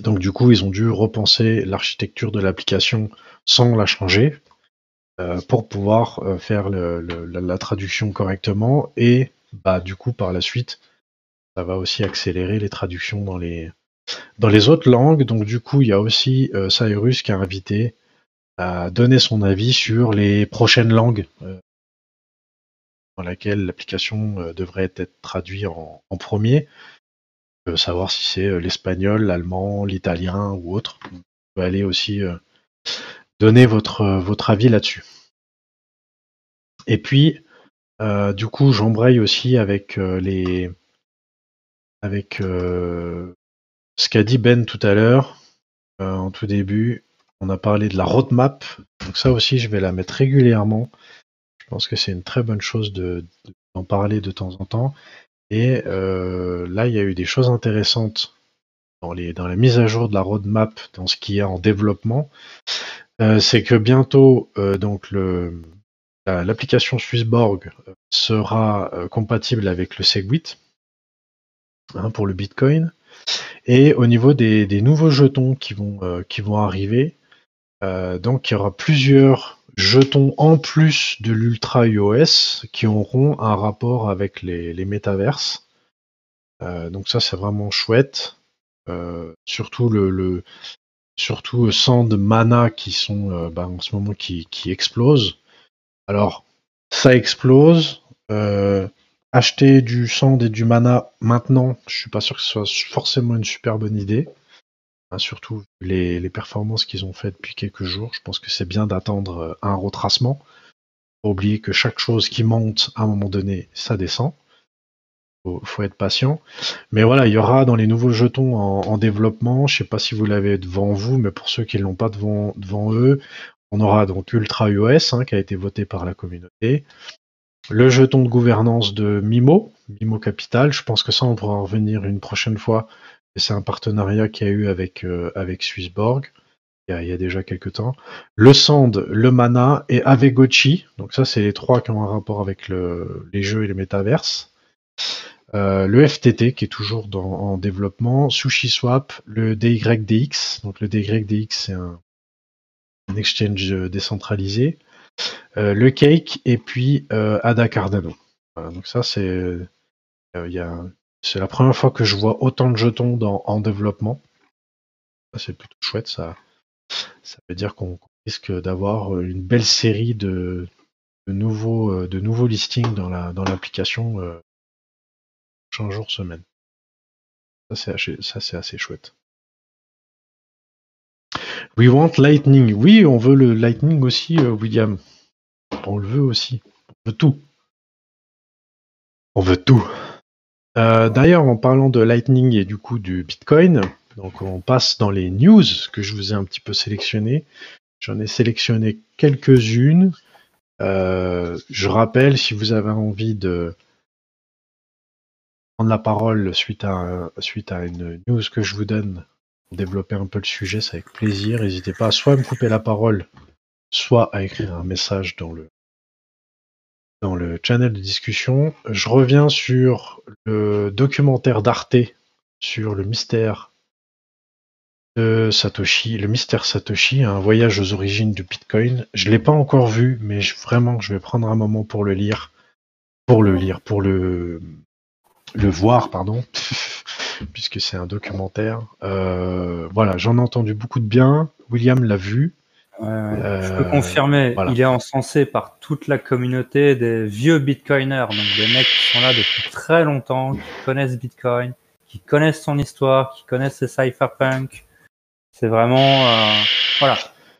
Donc du coup, ils ont dû repenser l'architecture de l'application sans la changer euh, pour pouvoir euh, faire le- le- la, traduction correctement et bah du coup par la suite, ça va aussi accélérer les traductions dans les dans les autres langues. Donc du coup, il y a aussi euh, Cyrus qui a invité à donner son avis sur les prochaines langues euh, dans laquelle l'application euh, devrait être traduite en, en premier. Savoir si c'est euh, l'espagnol, l'allemand, l'italien ou autre. Vous pouvez aller aussi euh, donner votre, euh, votre avis là-dessus. Et puis, du coup, j'embraye aussi avec les avec ce qu'a dit Ben tout à l'heure en tout début. On a parlé de la roadmap, donc ça aussi, je vais la mettre régulièrement. Je pense que c'est une très bonne chose de- d'en parler de temps en temps. Et euh, là, il y a eu des choses intéressantes dans, les, dans la mise à jour de la roadmap, dans ce qui est en développement. Euh, c'est que bientôt, euh, donc le, la- l'application Swissborg euh, sera euh, compatible avec le Segwit hein, pour le Bitcoin. Et au niveau des, des nouveaux jetons qui vont, euh, qui vont arriver, donc il y aura plusieurs jetons en plus de l'Ultra iOS qui auront un rapport avec les, métaverses. Euh, donc ça c'est vraiment chouette. Euh, surtout le, le Sand, Mana qui sont euh, bah, en ce moment qui, qui explosent. Alors ça explose. Acheter du Sand et du Mana maintenant, je suis pas sûr que ce soit forcément une super bonne idée. Surtout les, performances qu'ils ont fait depuis quelques jours. Je pense que c'est bien d'attendre euh, un retracement. Faut oublier que chaque chose qui monte, à un moment donné, ça descend. Faut, faut être patient. Mais voilà, il y aura dans les nouveaux jetons en, en développement, je sais pas si vous l'avez devant vous, mais pour ceux qui l'ont pas devant, eux, on aura donc Ultra iOS hein, qui a été voté par la communauté. Le jeton de gouvernance de Mimo, Mimo Capital. Je pense que ça, on pourra en revenir une prochaine fois. C'est un partenariat qu'il y a eu avec, euh, avec Swissborg il y, a, déjà quelques temps. Le Sand, le Mana et Avegochi. Donc ça, c'est les trois qui ont un rapport avec le, les jeux et les métaverses. Euh, le FTT qui est toujours en développement, SushiSwap, le DYDX. Donc le DYDX c'est un, exchange euh, décentralisé. Euh, le Cake et puis euh, Ada Cardano. Voilà, donc ça c'est euh, il y a c'est la première fois que je vois autant de jetons dans, en développement. C'est plutôt chouette. Ça ça veut dire qu'on risque d'avoir une belle série de, de nouveaux euh, de nouveaux listings dans la dans l'application euh, prochains jours semaine. Ça c'est assez, ça c'est assez chouette. We want Lightning. Oui, on veut le Lightning aussi, euh, William. On le veut aussi. On veut tout. On veut tout. Euh, D'ailleurs, en parlant de Lightning et du coup du Bitcoin, donc on passe dans les news que je vous ai un petit peu sélectionnées. J'en ai sélectionné quelques-unes. Euh, je rappelle, si vous avez envie de prendre la parole suite à, suite à une news que je vous donne, pour développer un peu le sujet, c'est avec plaisir. N'hésitez pas à soit me couper la parole soit à écrire un message dans le dans le channel de discussion. Je reviens sur le documentaire d'Arte sur le mystère de Satoshi, le mystère Satoshi, un voyage aux origines du Bitcoin. Je l'ai pas encore vu, mais je- vraiment, je vais prendre un moment pour le lire, pour le lire, pour le le voir, pardon, <laughs> puisque c'est un documentaire. Euh, voilà, j'en ai entendu beaucoup de bien. William l'a vu. Ouais. Je Euh, peux confirmer, voilà. il est encensé par toute la communauté des vieux bitcoiners, donc des mecs qui sont là depuis très longtemps, qui connaissent Bitcoin, qui connaissent son histoire, qui connaissent ses cypherpunk. C'est vraiment, euh, voilà,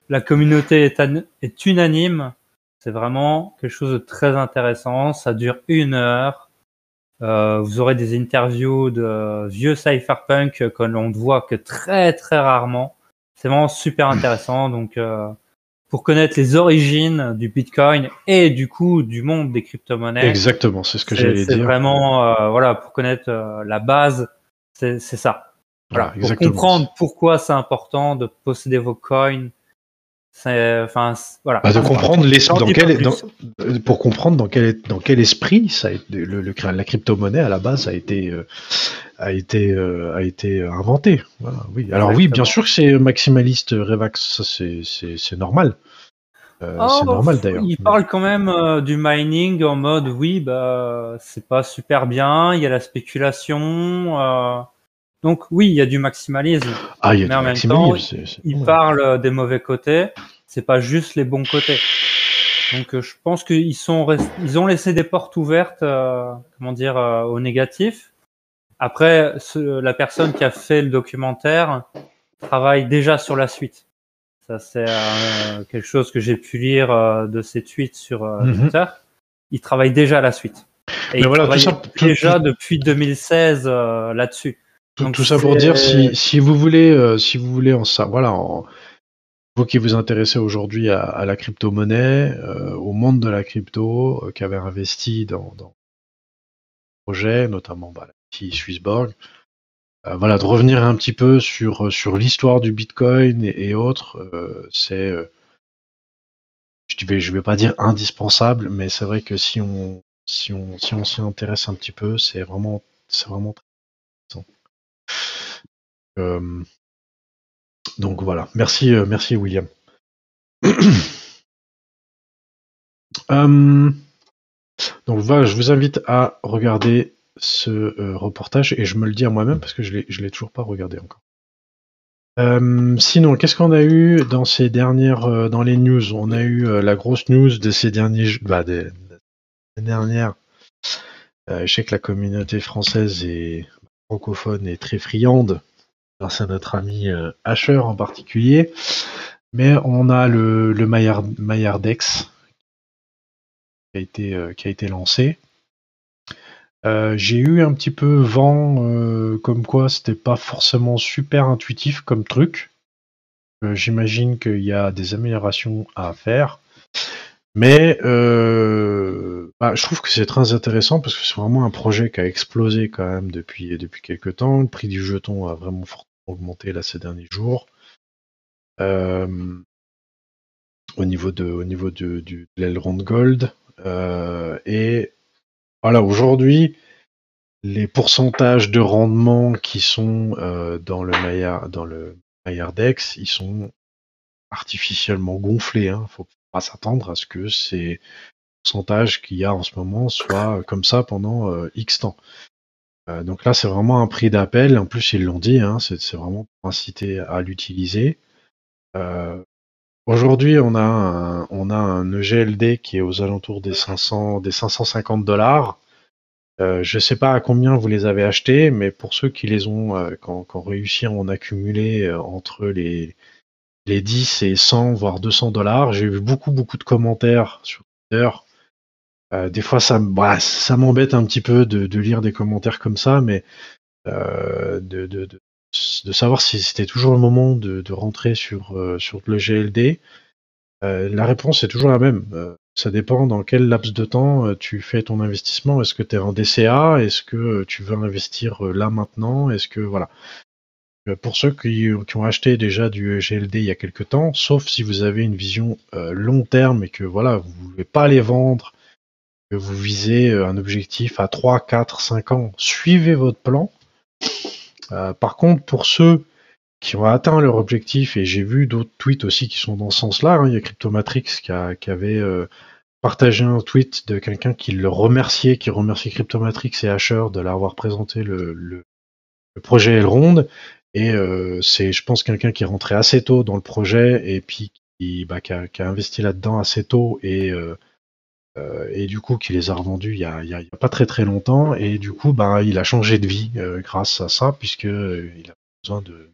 la communauté est unanime. C'est vraiment quelque chose de très intéressant. Ça dure une heure. Euh, vous aurez des interviews de vieux cypherpunk que l'on ne voit que très très rarement. C'est vraiment super intéressant. Donc, euh, pour connaître les origines du Bitcoin et du coup du monde des crypto-monnaies, Exactement, c'est ce que j'allais c'est dire. vraiment euh, voilà pour connaître euh, la base, c'est ça. Voilà, pour exactement. comprendre pourquoi c'est important de posséder vos coins. C'est enfin voilà. Bah, de comprendre dans quel, euh, pour comprendre dans quel, dans quel esprit ça a été, le, le- la crypto-monnaie à la base a été, euh, a été, euh, a été inventée. Voilà, oui. Alors oui, bien sûr que c'est maximaliste euh, Revax, ça c'est, normal. Euh, Oh, c'est normal d'ailleurs. Il parle quand même euh, du mining en mode oui, bah c'est pas super bien, il y a la spéculation. Donc oui, il y a du maximalisme. Ah, il y a mais du en même maximalisme, temps, Il parle des mauvais côtés, c'est pas juste les bons côtés. Donc euh, je pense qu'ils sont rest- ils ont laissé des portes ouvertes, euh, comment dire, euh, au négatif. Après, ce- la personne qui a fait le documentaire travaille déjà sur la suite. Ça c'est euh, quelque chose que j'ai pu lire euh, de ses tweets sur Mhm. Twitter. Il travaille déjà la suite. Et Mais il voilà, tout travaille ça- tout- déjà depuis 2016 euh, là-dessus. Tout, ça pour dire si, si vous voulez euh, si vous voulez en ça voilà en- vous qui vous intéressez aujourd'hui à, à la crypto-monnaie euh, au monde de la crypto euh, qui avait investi dans, dans le projet notamment bah, la petite Swissborg euh, voilà de revenir un petit peu sur sur l'histoire du Bitcoin et, et autres euh, c'est euh, je vais je vais pas dire indispensable mais c'est vrai que si on si on si on s'y intéresse un petit peu c'est vraiment c'est vraiment très. Euh, donc voilà, merci, euh, merci William. <clears throat> Euh, donc voilà, je vous invite à regarder ce reportage et je me le dis à moi-même parce que je je l'ai toujours pas regardé encore. Sinon, qu'est-ce qu'on a eu dans ces dernières, dans les news? On a eu la grosse news de ces derniers, bah, des, dernières. Je sais que la communauté française et francophone est très friande grâce à notre ami euh, Asher en particulier. Mais on a le, le Maillard, Maillardex qui a été, euh, qui a été lancé. Euh, J'ai eu un petit peu vent comme quoi c'était pas forcément super intuitif comme truc. J'imagine qu'il y a des améliorations à faire. Mais euh, bah, je trouve que c'est très intéressant parce que c'est vraiment un projet qui a explosé quand même depuis, depuis quelques temps. Le prix du jeton a vraiment fortement augmenté là ces derniers jours. Euh, au niveau de, au niveau de, du, de l'Elrond Gold. Euh, et voilà, aujourd'hui, les pourcentages de rendement qui sont euh, dans le Maillard, dans le Maillardex, ils sont artificiellement gonflés. Hein. S'attendre à ce que ces pourcentages qu'il y a en ce moment soient comme ça pendant euh, X temps. Euh, donc là, c'est vraiment un prix d'appel. En plus, ils l'ont dit, hein, c'est vraiment pour inciter à l'utiliser. Euh, Aujourd'hui, on a un, on a un EGLD qui est aux alentours des 500, des 550 dollars. Je sais pas à combien vous les avez achetés, mais pour ceux qui les ont, qui ont réussi à en accumuler entre les, les 10 et 100, voire 200 dollars, j'ai vu beaucoup, beaucoup de commentaires sur Twitter. Euh, des fois, ça, bah, ça m'embête un petit peu de, de lire des commentaires comme ça, mais euh, de, de, de, savoir si c'était toujours le moment de, rentrer sur, euh, sur le GLD. Euh, la réponse est toujours la même. Euh, ça dépend dans quel laps de temps euh, tu fais ton investissement. Est-ce que tu es en DCA Est-ce que tu veux investir là maintenant? Est-ce que voilà pour ceux qui, ont acheté déjà du GLD il y a quelque temps, sauf si vous avez une vision euh, long terme et que voilà, vous ne voulez pas les vendre, que vous visez euh, un objectif à 3, 4, 5 ans, suivez votre plan. Euh, par contre, pour ceux qui ont atteint leur objectif, et j'ai vu d'autres tweets aussi qui sont dans ce sens-là, hein, il y a Cryptomatrix qui, qui avait euh, partagé un tweet de quelqu'un qui le remerciait, qui remerciait Cryptomatrix et Asher de l'avoir présenté le projet Elrond. Et euh, c'est, je pense, quelqu'un qui est rentré assez tôt dans le projet et puis qui, bah, a, investi là-dedans assez tôt et, euh, euh, et du coup qui les a revendus il y a, pas très très longtemps. Et du coup, bah, il a changé de vie grâce à ça puisque euh, il a besoin de,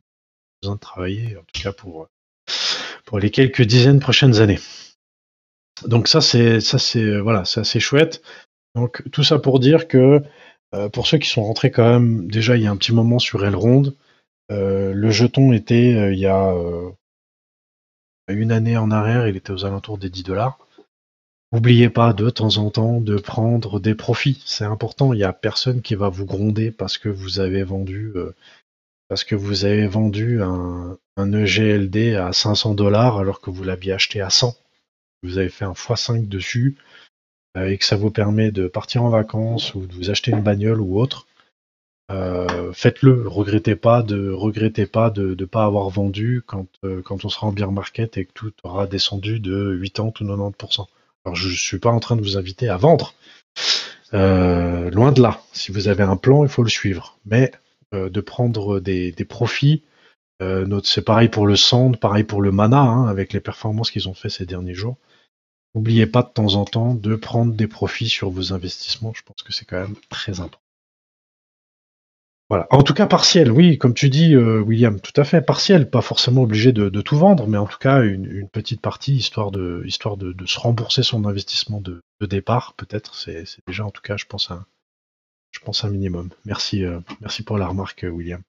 besoin de travailler, en tout cas pour, pour les quelques dizaines prochaines années. Donc ça c'est ça c'est voilà c'est assez chouette. Donc tout ça pour dire que pour ceux qui sont rentrés quand même déjà il y a un petit moment sur Elrond, le jeton était euh, il y a euh, une année en arrière, il était aux alentours des 10 dollars. N'oubliez pas de temps en temps de prendre des profits, c'est important. Il n'y a personne qui va vous gronder parce que vous avez vendu euh, parce que vous avez vendu un, EGLD à 500 dollars alors que vous l'aviez acheté à 100. Vous avez fait un x5 dessus euh, et que ça vous permet de partir en vacances ou de vous acheter une bagnole ou autre. Euh, faites-le, regrettez pas de regrettez pas de ne pas avoir vendu quand, euh, quand on sera en bear market et que tout aura descendu de 80 ou 90%. Alors je suis pas en train de vous inviter à vendre. Euh, loin de là. Si vous avez un plan, il faut le suivre. Mais de prendre des, profits, c'est pareil pour le sand, pareil pour le mana, hein, avec les performances qu'ils ont fait ces derniers jours. N'oubliez pas de temps en temps de prendre des profits sur vos investissements. Je pense que c'est quand même très important. Voilà. En tout cas, partiel, oui, comme tu dis, euh, William, tout à fait, partiel, pas forcément obligé de, tout vendre, mais en tout cas une, petite partie, histoire de, histoire de, se rembourser son investissement de, départ, peut-être. C'est déjà, en tout cas, je pense, un, je pense un minimum. Merci, euh, merci pour la remarque, William.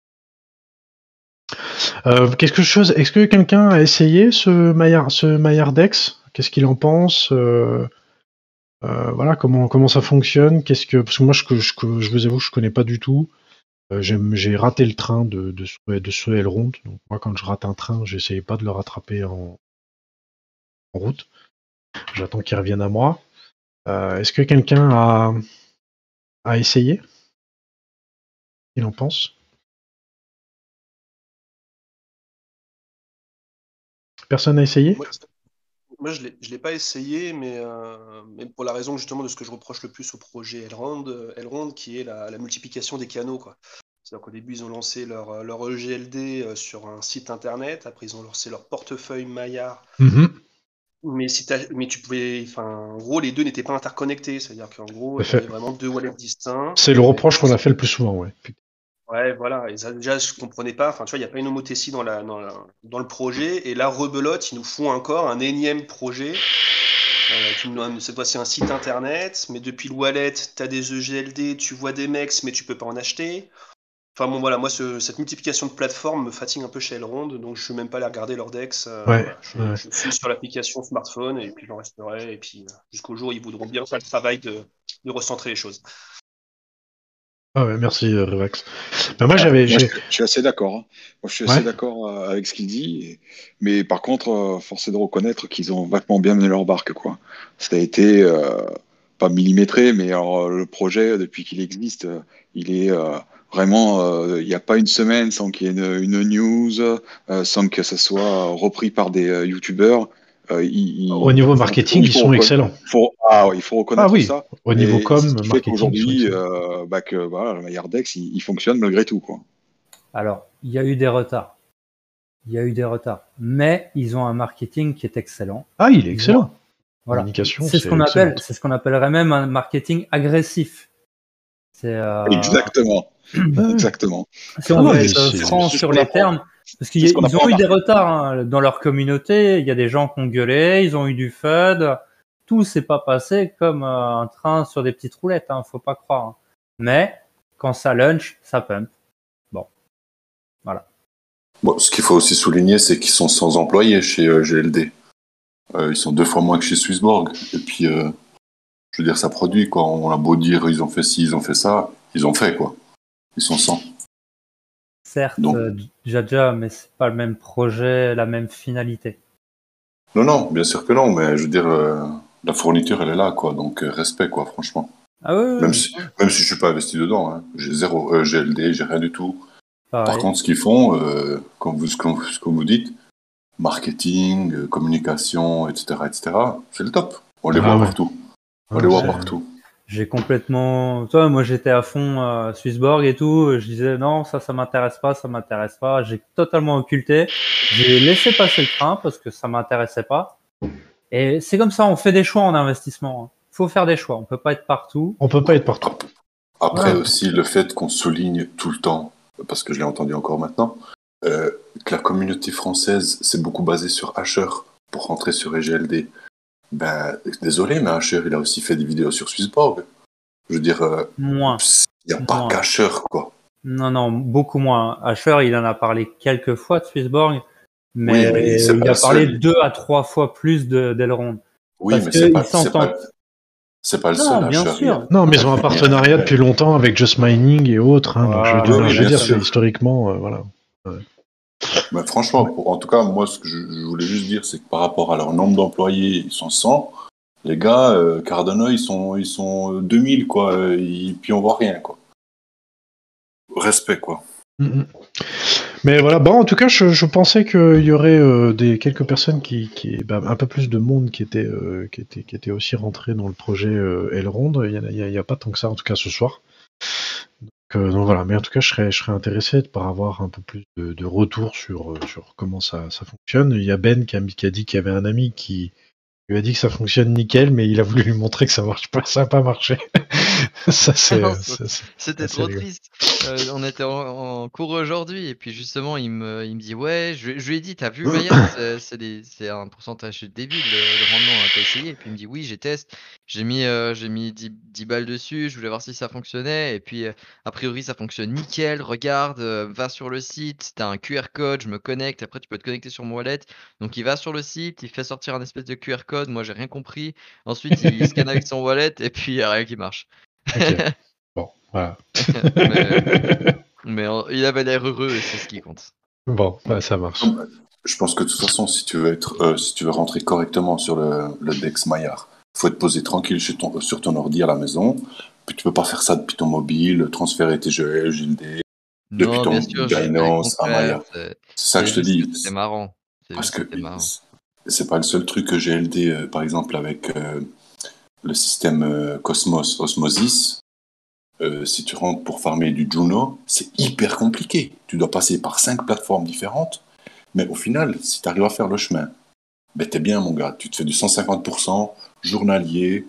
Euh, quelque chose, est-ce que quelqu'un a essayé ce Maillard, ce Maillardex? Qu'est-ce qu'il en pense Voilà, comment, comment ça fonctionne? Qu'est-ce que, parce que moi, je, je, je vous avoue, je connais pas du tout. Euh, J'ai raté le train de, de, de ce moi, quand je rate un train, j'essayais pas de le rattraper en, en route. J'attends qu'il revienne à moi. Euh, Est-ce que quelqu'un a, a essayé? Il en pense? Personne n'a essayé? Moi, je ne l'ai pas essayé, mais, euh, mais pour la raison justement de ce que je reproche le plus au projet Elrond, euh, Elrond qui est la, la multiplication des canaux. quoi. C'est-à-dire qu'au début, ils ont lancé leur, leur EGLD euh, sur un site internet, après, ils ont lancé leur portefeuille Maillard. Mhm. Mais, si mais tu pouvais. Enfin, en gros, les deux n'étaient pas interconnectés. C'est-à-dire qu'en gros, il y avait vraiment deux wallets distincts. C'est le reproche qu'on a fait le plus souvent, ouais. Ouais, voilà. Et ça, déjà, je comprenais pas. Enfin, tu vois, il n'y a pas une homothétie dans, la, dans, la- dans le projet. Et là, rebelote, ils nous font encore un énième projet. Euh, cette fois-ci, un site internet. Mais depuis le wallet, tu as des EGLD, tu vois des mecs, mais tu peux pas en acheter. Enfin, bon, voilà. Moi, ce- cette multiplication de plateformes me fatigue un peu chez Elrond. Donc, je ne suis même pas allé regarder leur dex. Euh, Ouais, je, ouais. je suis sur l'application smartphone et puis j'en resterai. Et puis, euh, jusqu'au jour ils voudront bien faire le travail de, de recentrer les choses. Ah ouais, merci euh, Revax. Ben moi j'avais, je, suis assez d'accord. hein. Moi, je suis Ouais. assez d'accord euh, avec ce qu'il dit. Mais par contre, euh, force est de reconnaître qu'ils ont vachement bien mené leur barque. Quoi. Ça a été euh, pas millimétré, mais alors, le projet, depuis qu'il existe, il est euh, vraiment. euh, Il n'y a pas une semaine sans qu'il y ait une, une news, euh, sans que ça soit repris par des euh, youtubeurs. Euh, ils- ils- au niveau marketing, il ils sont excellents. faut- ah, il faut reconnaître Ah oui, ça. Au niveau Et com, ce qui marketing, excellents. euh, bah, que voilà, le Maillardex, il, il fonctionne malgré tout. Quoi. Alors, il y a eu des retards. Il y a eu des retards. Mais ils ont un marketing qui est excellent. Ah, il est excellent. Voilà. Communication, C'est ce qu'on appelle, c'est ce qu'on appellerait même un marketing agressif. C'est, euh, Exactement. Ouais. Exactement. si on Ah, veut mais être franc sur les termes, parce qu'ils ont eu des retards hein, dans leur communauté. Il y a des gens qui ont gueulé, ils ont eu du FUD. Tout s'est pas passé comme euh, un train sur des petites roulettes. Hein, faut pas croire. hein. Mais quand ça lunch, ça pump. Bon, ce qu'il faut aussi souligner, c'est qu'ils sont sans employés chez euh, GLD. Euh, ils sont deux fois moins que chez Swissborg. Et puis, euh, je veux dire, ça produit, quoi. On a beau dire, ils ont fait ci, ils ont fait ça, ils ont fait, quoi. Ils sont sans. Certes, Donc- euh, Jaja, mais c'est pas le même projet, la même finalité. Non, non, bien sûr que non, mais je veux dire, euh, la fourniture, elle est là, quoi. Donc, euh, respect, quoi, franchement. Ah oui, oui, Même oui, si, même si je suis pas investi dedans, hein. j'ai zéro euh, GLD, j'ai rien du tout. Par contre, ce qu'ils font, euh, comme, vous, que vous- vous dites, marketing, euh, communication, etc., etc., c'est le top. On les Ah voit ouais. partout. On Ouais, les voit partout. J'ai complètement. Toi, moi, j'étais à fond euh, Swissborg et tout. Je disais non, ça, ça m'intéresse pas, ça m'intéresse pas. J'ai totalement occulté. J'ai laissé passer le train parce que ça m'intéressait pas. Et c'est comme ça, on fait des choix en investissement. hein. Faut faire des choix. On peut pas être partout. On peut pas être partout. Après Ouais. aussi, le fait qu'on souligne tout le temps, parce que je l'ai entendu encore maintenant, euh, que la communauté française s'est beaucoup basée sur Asher pour rentrer sur EGLD. Ben, désolé, mais Asher, il a aussi fait des vidéos sur Swissborg. Je veux dire, euh, Moins. il n'y a pas qu'Asher, quoi. Non, non, beaucoup moins. Asher, il en a parlé quelques fois de Swissborg, mais, Oui, mais c'est il a parlé seul. deux à trois fois plus de d'Elrond. Oui, Parce mais c'est ils pas, pas, c'est pas le Non, seul bien Asher. sûr. Non, mais ils ont un partenariat depuis longtemps avec Just Mining et autres. hein, donc je veux Ah, je veux dire, sûr. c'est historiquement, euh, voilà. Mais franchement, en tout cas, moi, ce que je, voulais juste dire, c'est que par rapport à leur nombre d'employés, ils sont 100. Les gars, euh, Cardano, ils sont, ils sont euh, 2000, quoi. euh, puis on voit rien, quoi. Respect, quoi. Mhm. Mais voilà, bon, en tout cas, je, pensais qu'il y aurait euh, des quelques personnes qui, bah, un peu plus de monde qui était, euh, qui était, qui aussi rentré dans le projet euh, Elrond. Il y, en a, il y a- il y a pas tant que ça, en tout cas ce soir. Donc, voilà, mais en tout cas, je serais, intéressé par avoir un peu plus de, retour sur, euh, sur comment ça, ça fonctionne. Il y a Ben qui a dit qu'il y avait un ami qui lui a dit que ça fonctionne nickel, mais il a voulu lui montrer que ça marche pas, ça n'a pas marché. <laughs> ça c'est, C'était trop rigolo. triste. Euh, on était en, en cours aujourd'hui et puis justement il me, il me dit ouais, je, je lui ai dit t'as vu <coughs> c'est- un pourcentage débile le, rendement, t'as essayé. Et puis il me dit oui j'ai testé, j'ai mis, euh, j'ai mis 10, 10 balles dessus, je voulais voir si ça fonctionnait. Et puis euh, a priori ça fonctionne nickel, regarde, va sur le site, t'as un QR code, je me connecte, après tu peux te connecter sur mon wallet, donc il va sur le site, il fait sortir un espèce de QR code, moi j'ai rien compris, ensuite il scanne avec son wallet et puis il y a rien qui marche. <laughs> Bon, voilà. <laughs> mais, <laughs> mais, euh, il avait l'air heureux et c'est ce qui compte. Bon, bah, ça marche. Je pense que de toute façon, si tu veux être, euh, si tu veux rentrer correctement sur le, le Dex Maillard, faut être posé tranquille chez ton, sur ton ordi à la maison. Puis tu peux pas faire ça depuis ton mobile, transférer tes jeux GLD. Depuis Non, ton Binance à Maya. c'est- C'est ça que je te c'est dis. C'était marrant. C'est Parce que marrant. C'est pas le seul truc que GLD, euh, par exemple, avec euh, le système euh, Cosmos Osmosis. euh, si tu rentres pour farmer du Juno, c'est hyper compliqué. Tu dois passer par cinq plateformes différentes. Mais au final, si tu arrives à faire le chemin, ben t'es bien, mon gars. Tu te fais du 150% journalier.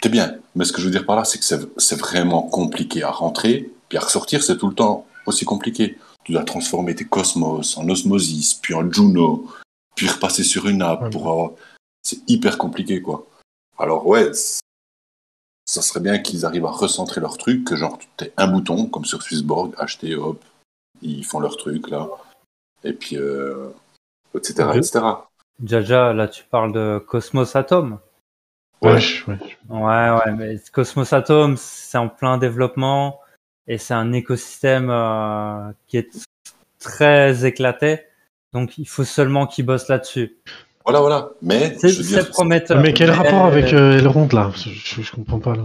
T'es bien. Mais ce que je veux dire par là, c'est que c'est vraiment compliqué à rentrer. Puis à ressortir, c'est tout le temps aussi compliqué. Tu dois transformer tes Cosmos en Osmosis, puis en Juno, puis repasser sur une app Ouais. pour avoir. C'est hyper compliqué, quoi. Alors, ouais, ça serait bien qu'ils arrivent à recentrer leur truc, que genre, tu as un bouton, comme sur Swissborg, acheter, hop, ils font leur truc, là. Et puis, euh, etc., Ouais. etc. Jaja, là, tu parles de Cosmos Atom. Ouais. Ouais, je- ouais. Ouais, ouais, mais Cosmos Atom, c'est en plein développement et c'est un écosystème euh, qui est très éclaté. Donc, il faut seulement qu'ils bossent là-dessus. Voilà, voilà. Mais, C'est dire, prometteur. Mais quel Mais- rapport avec euh, Elrond là? Je, je- comprends pas là.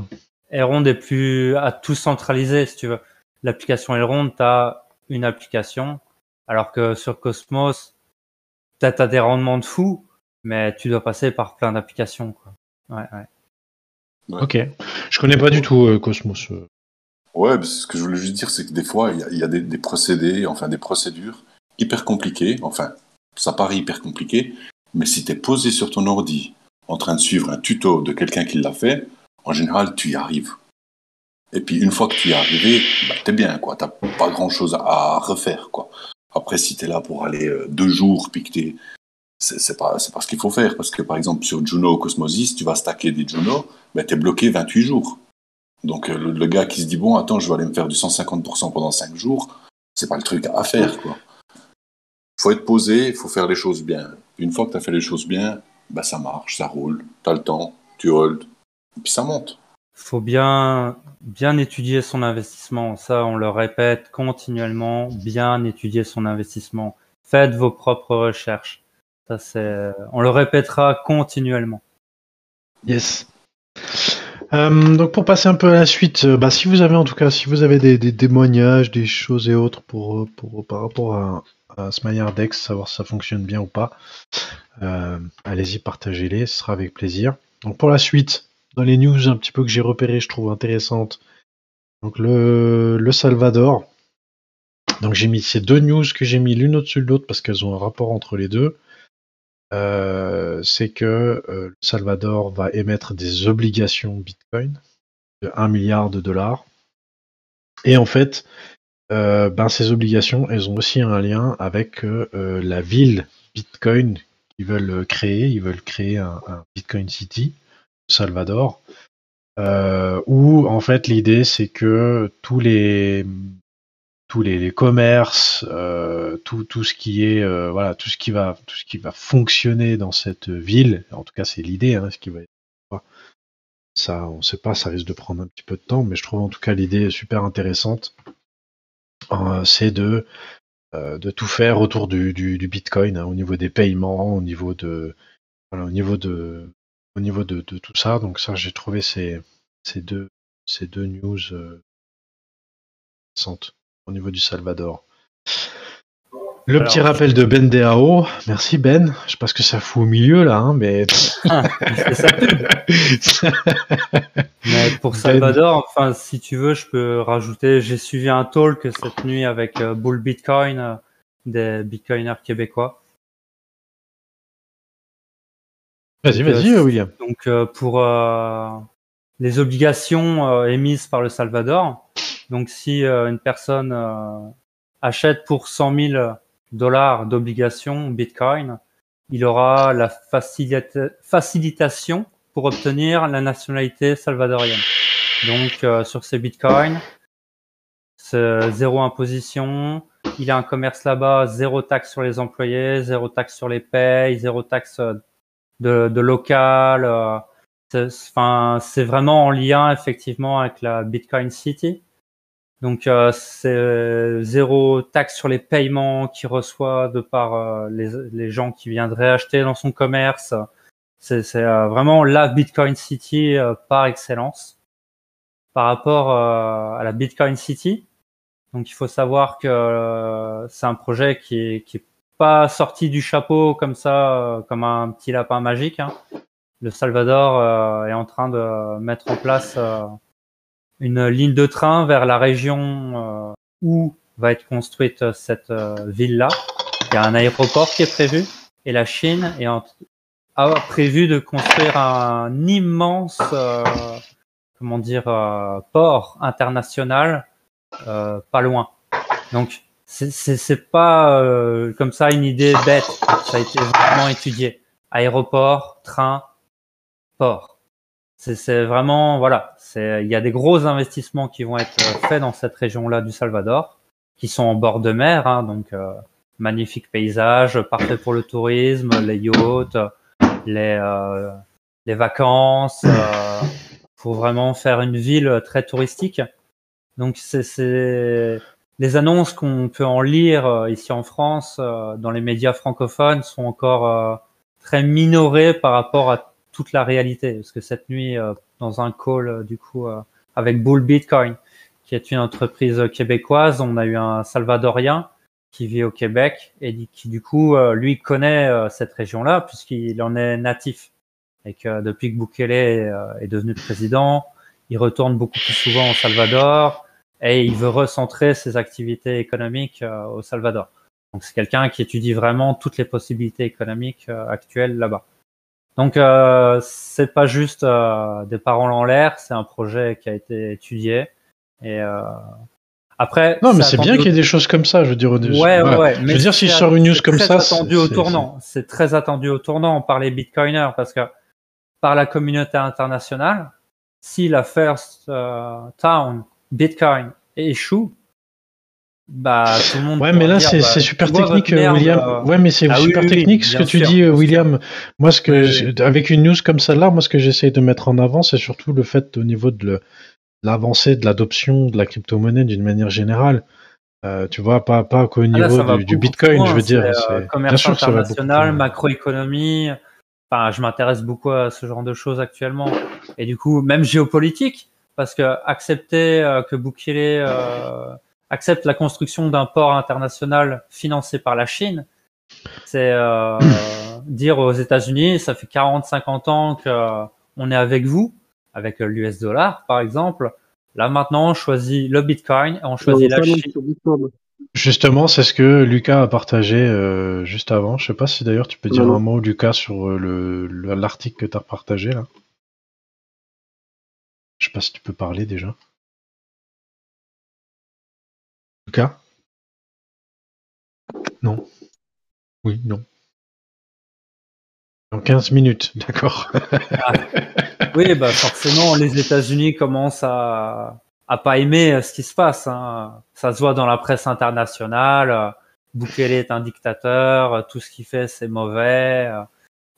Elrond est plus à tout centraliser, si tu veux. L'application Elrond, tu as une application, alors que sur Cosmos, tu as, des rendements de fou, mais tu dois passer par plein d'applications. Ouais, ouais. Ok. Je connais pas du tout euh, Cosmos. euh. Ouais, parce que ce que je voulais juste dire, c'est que des fois, il y a, il y a des, des procédés, enfin des procédures hyper compliquées. Enfin, ça paraît hyper compliqué, mais si tu es posé sur ton ordi en train de suivre un tuto de quelqu'un qui l'a fait, en général, tu y arrives. Et puis, une fois que tu y es arrivé, bah, t'es bien, quoi. T'as pas grand chose à refaire, quoi. Après, si t'es là pour aller euh, deux jours, puis que t'es. C'est pas, pas ce qu'il faut faire, parce que par exemple, sur Juno Cosmosis, tu vas stacker des Juno, mais t'es bloqué 28 jours. Donc euh, le, le gars qui se dit bon attends je vais aller me faire du 150% pendant 5 jours, c'est pas le truc à faire quoi. Faut être posé, il faut faire les choses bien. Une fois que tu as fait les choses bien, bah ça marche, ça roule, tu as le temps, tu hold, et puis ça monte. faut bien bien étudier son investissement. Ça, on le répète continuellement. Bien étudier son investissement. Faites vos propres recherches. Ça, c'est, on le répétera continuellement. Yes. Euh, donc pour passer un peu à la suite, euh, bah, si vous avez en tout cas, si vous avez des, des témoignages, des choses et autres pour, euh, pour par rapport à, à Smile Dex, savoir si ça fonctionne bien ou pas, euh, allez-y, partagez-les, ce sera avec plaisir. Donc pour la suite, dans les news un petit peu que j'ai repérées, je trouve intéressantes. Donc le, le Salvador. Donc j'ai mis ces deux news que j'ai mis l'une au-dessus de l'autre parce qu'elles ont un rapport entre les deux. Euh, c'est que euh, le Salvador va émettre des obligations Bitcoin de 1 milliard de dollars. Et en fait, euh, ben, ces obligations, elles ont aussi un lien avec euh, euh, la ville Bitcoin qu'ils veulent créer. Ils veulent créer un, Bitcoin City Salvador. Où en fait l'idée c'est que tous les tous les, commerces, tout, tout ce qui est voilà, tout ce qui va tout ce qui va fonctionner dans cette ville, en tout cas c'est l'idée, hein, ce qui va ça, on sait pas, ça risque de prendre un petit peu de temps, mais je trouve en tout cas l'idée super intéressante. Euh, c'est de euh, de tout faire autour du, du, Bitcoin, hein, au niveau des paiements, au niveau de voilà, au niveau de au niveau de, de tout ça. Donc ça, j'ai trouvé ces, ces deux ces deux news euh, au niveau du Salvador. Le Alors, petit rappel de Ben DAO. Merci Ben. Je sais pas ce que ça fout au milieu là, hein, mais. Ah. <laughs> Mais pour Ben. Salvador, enfin, si tu veux, je peux rajouter. J'ai suivi un talk cette nuit avec euh, Bull Bitcoin, euh, des bitcoiners québécois. Vas-y, vas-y, euh, William. Donc euh, pour euh, les obligations euh, émises par le Salvador, donc si euh, une personne euh, achète pour 100 000 dollars d'obligations Bitcoin, il aura la facilita- facilitation pour obtenir la nationalité salvadorienne. Donc euh, sur ces Bitcoins, c'est zéro imposition, il a un commerce là-bas, zéro taxe sur les employés, zéro taxe sur les payes, zéro taxe euh, de, de local. euh, Enfin, c'est vraiment en lien effectivement avec la Bitcoin City. Donc euh, c'est zéro taxe sur les paiements qu'il reçoit de par euh, les, les gens qui viendraient acheter dans son commerce. C'est euh, vraiment la Bitcoin City euh, par excellence. Par rapport euh, à la Bitcoin City, donc il faut savoir que euh, c'est un projet qui est, qui est pas sorti du chapeau comme ça, euh, comme un petit lapin magique. hein. Le Salvador euh, est en train de mettre en place euh, une ligne de train vers la région euh, où va être construite cette euh, ville-là. Il y a un aéroport qui est prévu et la Chine est en- a prévu de construire un immense, euh, comment dire, euh, port international euh, pas loin. Donc c'est- pas euh, comme ça une idée bête. Ça a été vraiment étudié. Aéroport, train, port. C'est vraiment voilà. Il y a des gros investissements qui vont être faits dans cette région-là du Salvador, qui sont en bord de mer, hein, donc euh, magnifique paysage, parfait pour le tourisme, les yachts, les euh, les vacances. Euh, pour vraiment faire une ville très touristique. Donc c'est c'est les annonces qu'on peut en lire euh, ici en France euh, dans les médias francophones sont encore euh, très minorées par rapport à toute la réalité. Parce que cette nuit, euh, dans un call euh, du coup euh, avec Bull Bitcoin, qui est une entreprise québécoise, on a eu un Salvadorien qui vit au Québec et qui du coup lui connaît cette région-là puisqu'il en est natif et que depuis que Bukele est, devenu président, il retourne beaucoup plus souvent au Salvador et il veut recentrer ses activités économiques au Salvador. Donc c'est quelqu'un qui étudie vraiment toutes les possibilités économiques actuelles là-bas. Donc euh, c'est pas juste euh, des paroles en l'air, c'est un projet qui a été étudié et euh, après Non, mais c'est bien qu'il y ait des choses comme ça. Je veux dire, au- Ouais, ouais, voilà. ouais. Je veux dire, si je c'est- sors une news comme très ça, c'est- attendu au tournant. C'est très attendu au tournant par les bitcoiners parce que par la communauté internationale, si la first euh, town Bitcoin échoue, bah tout le monde. Ouais, mais là, c'est bah, c'est super technique, merde, William. euh, Ouais, mais c'est Ah super oui, oui, technique ce que tu sûr, dis, sûr. William. Moi, ce que Oui, j'ai- avec une news comme celle-là, moi, ce que j'essaye de mettre en avant, c'est surtout le fait au niveau de l'avancée de l'adoption de la crypto-monnaie d'une manière générale. Euh, tu vois, pas, pas qu'au Ah, là, niveau du, Bitcoin, je veux dire. euh, commerce bien sûr international, macroéconomie. Enfin, je m'intéresse beaucoup à ce genre de choses actuellement. Et du coup, même géopolitique, parce que accepter euh, que Bukele euh, accepte la construction d'un port international financé par la Chine, c'est euh, <coughs> dire aux États-Unis, ça fait 40-50 ans que on est avec vous, avec l'US dollar par exemple. Là maintenant, on choisit le Bitcoin et on choisit la Chine. Justement, c'est ce que Lucas a partagé euh, juste avant. Je sais pas si d'ailleurs tu peux dire Non, un mot, Lucas, sur euh, le le- l'article que tu as partagé là. Je sais pas si tu peux parler déjà. Lucas? Non. Oui, non. Dans 15 minutes, d'accord. Oui, bah forcément, les États-Unis commencent à pas aimer euh, ce qui se passe. Hein. Ça se voit dans la presse internationale. euh, Bukele est un dictateur. euh, Tout ce qu'il fait, c'est mauvais.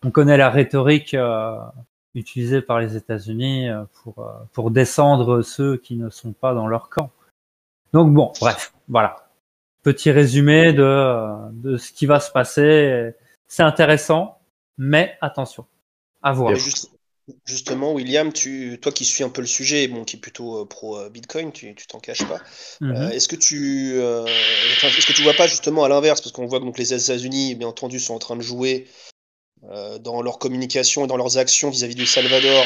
On connaît la rhétorique utilisée par les États-Unis pour pour descendre ceux qui ne sont pas dans leur camp. Donc bon, bref, voilà. Petit résumé de de ce qui va se passer. C'est intéressant, mais attention, à voir. Justement, William, tu, toi qui suis un peu le sujet, bon, qui est plutôt euh, pro euh, Bitcoin, tu tu t'en caches pas. Mhm. Euh, est-ce que tu, enfin, est-ce que tu vois pas justement à l'inverse, parce qu'on voit que donc les États-Unis, bien entendu, sont en train de jouer euh, dans leur communication et dans leurs actions vis-à-vis du Salvador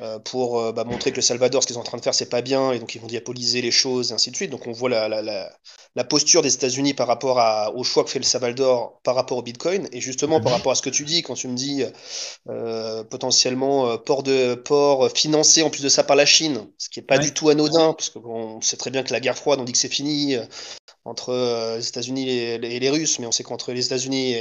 euh, pour euh, bah, montrer que le Salvador, ce qu'ils sont en train de faire, c'est pas bien, et donc ils vont diaboliser les choses et ainsi de suite. Donc on voit la, la, la, la posture des États-Unis par rapport à, au choix que fait le Salvador par rapport au Bitcoin, et justement par rapport à ce que tu dis quand tu me dis potentiellement port de port financé en plus de ça par la Chine, ce qui est pas Ouais. du tout anodin, parce que bon, on sait très bien que la guerre froide, on dit que c'est fini entre les États-Unis et, les- et les Russes, mais on sait qu'entre les États-Unis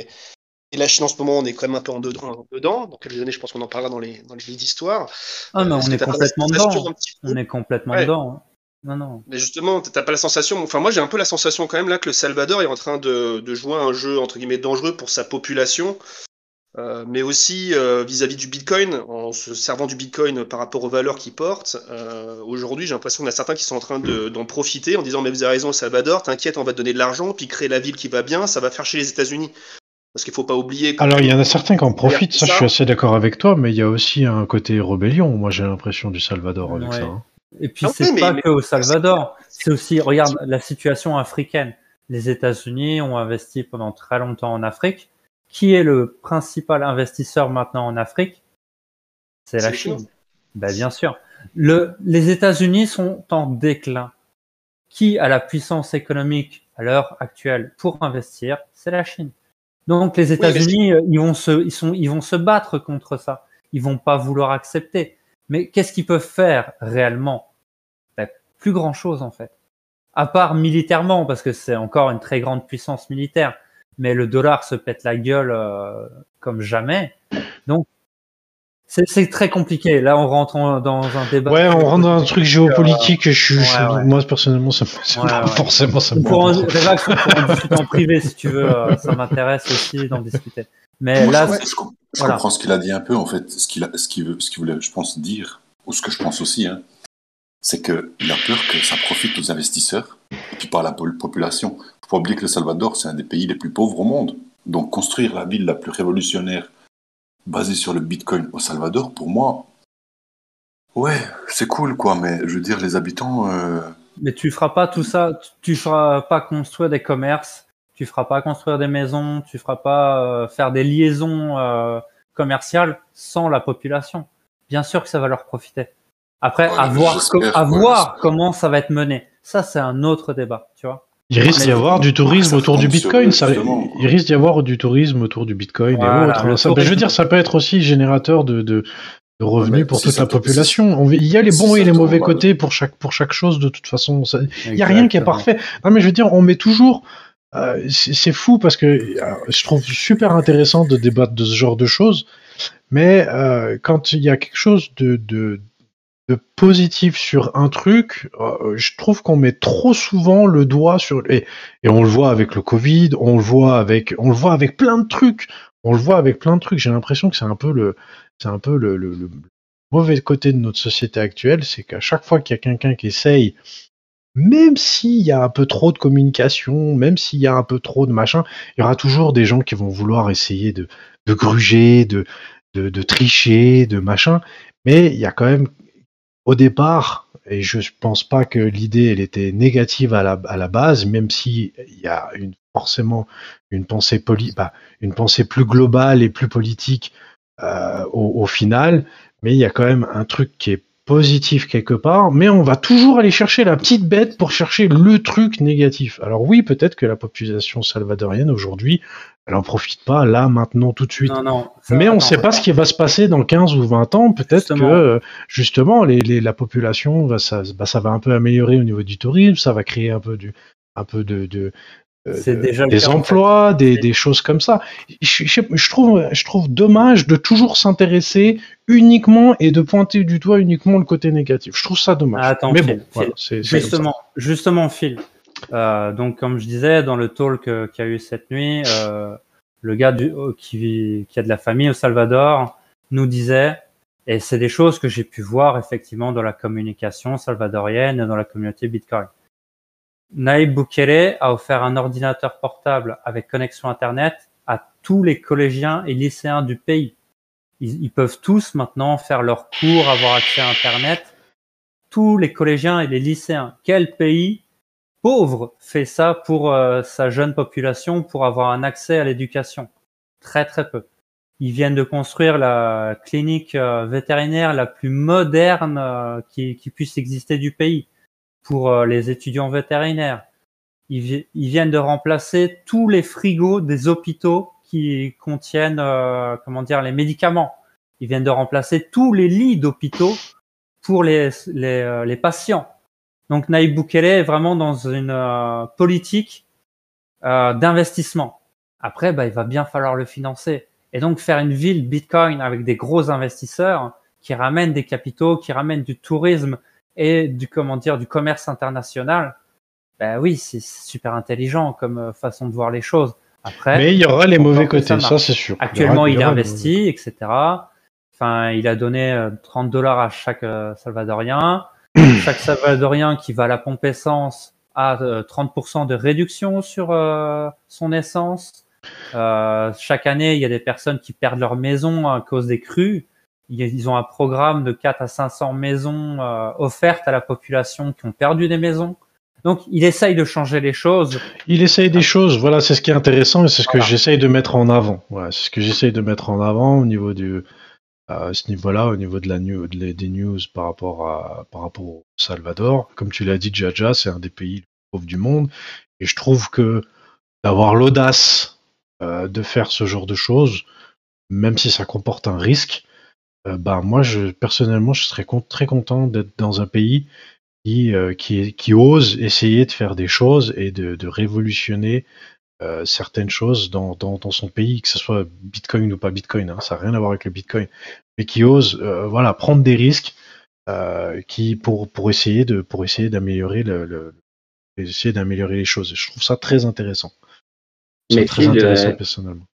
et, la Chine en ce moment, on est quand même un peu en dedans. en dedans. Dans quelques années, je pense qu'on en parlera dans les, dans les d'histoire. Ah, mais Euh, on que est complètement dedans. On est complètement Ouais. dedans. hein. Non, non. Mais justement, t'as pas la sensation. Enfin, moi, j'ai un peu la sensation quand même là que le Salvador est en train de, de jouer un jeu entre guillemets dangereux pour sa population, euh, mais aussi euh, vis-à-vis du Bitcoin, en se servant du Bitcoin par rapport aux valeurs qu'il porte. Euh, Aujourd'hui, j'ai l'impression qu'il y en a certains qui sont en train de- d'en profiter en disant mais vous avez raison, Salvador, t'inquiète, on va te donner de l'argent, puis créer la ville qui va bien, ça va faire chez les États-Unis. Parce qu'il faut pas oublier. que- Alors, il y en a certains qui en profitent, ça, Ça. je suis assez d'accord avec toi, mais il y a aussi un côté rébellion, moi, j'ai l'impression du Salvador avec Ouais. ça. hein. Et puis Ah c'est pas mais- que au Salvador, c'est aussi regarde la situation africaine. Les États-Unis ont investi pendant très longtemps en Afrique. Qui est le principal investisseur maintenant en Afrique? C'est la Chine. Ben, bien sûr. Le, les États-Unis sont en déclin. Qui a la puissance économique à l'heure actuelle pour investir? C'est la Chine. Donc les États-Unis, euh, ils vont se, ils sont, ils vont se battre contre ça. Ils vont pas vouloir accepter. Mais qu'est-ce qu'ils peuvent faire réellement? Ben, Plus grand chose en fait. À part militairement, parce que c'est encore une très grande puissance militaire. Mais le dollar se pète la gueule euh, comme jamais. Donc c'est très compliqué. Là, on rentre en- dans un débat. Ouais, on rentre dans un truc géopolitique, je, suis- ouais, je- ouais. moi, personnellement, ça, me- Ouais, ouais. forcément, ça me On pourra en, discuter en privé si tu veux. euh, ça m'intéresse aussi d'en discuter. Mais Moi, là, je, c'est- je com- je voilà. comprends ce qu'il a dit un peu, en fait. Ce qu'il a- ce qu'il veut- ce qu'il voulait, je pense, dire, ou ce que je pense aussi, hein, c'est qu'il a peur que ça profite aux investisseurs, et puis pas à la population. faut pas oublier que le Salvador, c'est un des pays les plus pauvres au monde. Donc, construire la ville la plus révolutionnaire basée sur le Bitcoin au Salvador, pour moi, ouais, c'est cool, quoi, mais je veux dire, les habitants. euh, mais tu feras pas tout ça. tu- feras pas construire des commerces. Tu feras pas construire des maisons. Tu feras pas euh, faire des liaisons euh, commerciales sans la population. Bien sûr que ça va leur profiter. Après, Ouais, à voir, à comment ça va être mené. Ça, c'est un autre débat, tu vois. Il risque d'y avoir du tourisme autour du Bitcoin. Ça, il risque d'y avoir du tourisme autour du Bitcoin Voilà, et autres. Ça, ben, je veux dire, ça peut être aussi générateur de, de, de revenus pour si toute la population. On- il y a les si bons et les mauvais côtés pour chaque, pour chaque chose, de toute façon. Ça- Il n'y a rien qui est parfait. Non, mais je veux dire, on met toujours. euh, c'est c'est fou parce que euh, je trouve super intéressant de débattre de ce genre de choses, mais euh, quand il y a quelque chose de, de, de positif sur un truc, euh, je trouve qu'on met trop souvent le doigt sur et, et on le voit avec le Covid, on le voit avec on le voit avec plein de trucs, on le voit avec plein de trucs. J'ai l'impression que c'est un peu le c'est un peu le, mauvais côté de notre société actuelle, c'est qu'à chaque fois qu'il y a quelqu'un qui essaye, même s'il y a un peu trop de communication, même s'il y a un peu trop de machin, il y aura toujours des gens qui vont vouloir essayer de, de gruger, de, de, de tricher, de machin. Mais il y a quand même, au départ, et je pense pas que l'idée elle était négative à la, base, même si il y a une, forcément une pensée poli, bah, une pensée plus globale et plus politique euh, au, au final, mais il y a quand même un truc qui est positif quelque part, mais on va toujours aller chercher la petite bête pour chercher le truc négatif. Alors oui, peut-être que la population salvadorienne aujourd'hui, elle en profite pas là, maintenant, tout de suite. Non, non. ça- Mais on ne sait pas ce qui va se passer dans 15 ou 20 ans. Peut-être que Justement. euh, justement les, les- la population va ça, bah, ça va un peu améliorer au niveau du tourisme, ça va créer un peu du un peu de, de- euh, déjà des cas, en emplois, des, choses comme ça. Je, je- je trouve je trouve dommage de toujours s'intéresser uniquement et de pointer du doigt uniquement le côté négatif. Je trouve ça dommage. Attends, Mais Phil, bon, voilà, Phil, ça. Justement, justement, Phil. Euh, donc, comme je disais, dans le talk euh, qu'il y a eu cette nuit, euh, le gars du, qui, qui a de la famille au Salvador nous disait, et c'est des choses que j'ai pu voir effectivement dans la communication salvadorienne et dans la communauté Bitcoin. Naïb Boukele a offert un ordinateur portable avec connexion Internet à tous les collégiens et lycéens du pays. Ils, ils peuvent tous maintenant faire leurs cours, avoir accès à Internet. Tous les collégiens et les lycéens. Quel pays pauvre fait ça pour euh, sa jeune population pour avoir un accès à l'éducation Très très peu. Ils viennent de construire la clinique euh, vétérinaire la plus moderne euh, qui, puisse exister du pays pour les étudiants vétérinaires. Ils, vi- ils viennent de remplacer tous les frigos des hôpitaux qui contiennent, comment dire, les médicaments. Ils viennent de remplacer tous les lits d'hôpitaux pour les, les patients. Donc Naïb Boukele est vraiment dans une euh, politique euh, d'investissement. Après, bah, il va bien falloir le financer. Et donc faire une ville Bitcoin avec des gros investisseurs qui ramènent des capitaux, qui ramènent du tourisme et du comment dire du commerce international. Ben oui, c'est super intelligent comme euh, façon de voir les choses. Après, Mais il y aura les mauvais côtés, ça, c'est sûr. Actuellement, il est aura les investi, etc. Enfin, il a donné euh, 30 dollars à chaque euh, Salvadorien. Chaque Salvadorien qui va à la pompe essence a euh, 30% de réduction sur euh, son essence. Euh, chaque année, il y a des personnes qui perdent leur maison à cause des crues. Ils ont un programme de 4 à 500 maisons euh, offertes à la population qui ont perdu des maisons. Donc, il essaye de changer les choses. Il essaye des choses, voilà, c'est ce qui est intéressant et c'est ce que j'essaye de mettre en avant. Voilà, c'est ce que j'essaye de mettre en avant au niveau du, à ce niveau-là, au niveau de la des news par rapport à, par rapport au Salvador. Comme tu l'as dit, Jaja, c'est un des pays les plus pauvres du monde et je trouve que d'avoir l'audace euh, de faire ce genre de choses, même si ça comporte un risque, euh, bah moi, personnellement, je serais très content d'être dans un pays qui, euh, qui, ose essayer de faire des choses et de révolutionner euh, certaines choses dans, dans, dans son pays, que ce soit Bitcoin ou pas Bitcoin, hein, ça n'a rien à voir avec le Bitcoin, mais qui ose euh, voilà, prendre des risques euh, qui, pour, pour essayer de pour essayer d'améliorer le, le- essayer d'améliorer les choses. Je trouve ça très intéressant. C'est très Phil, intéressant personnellement.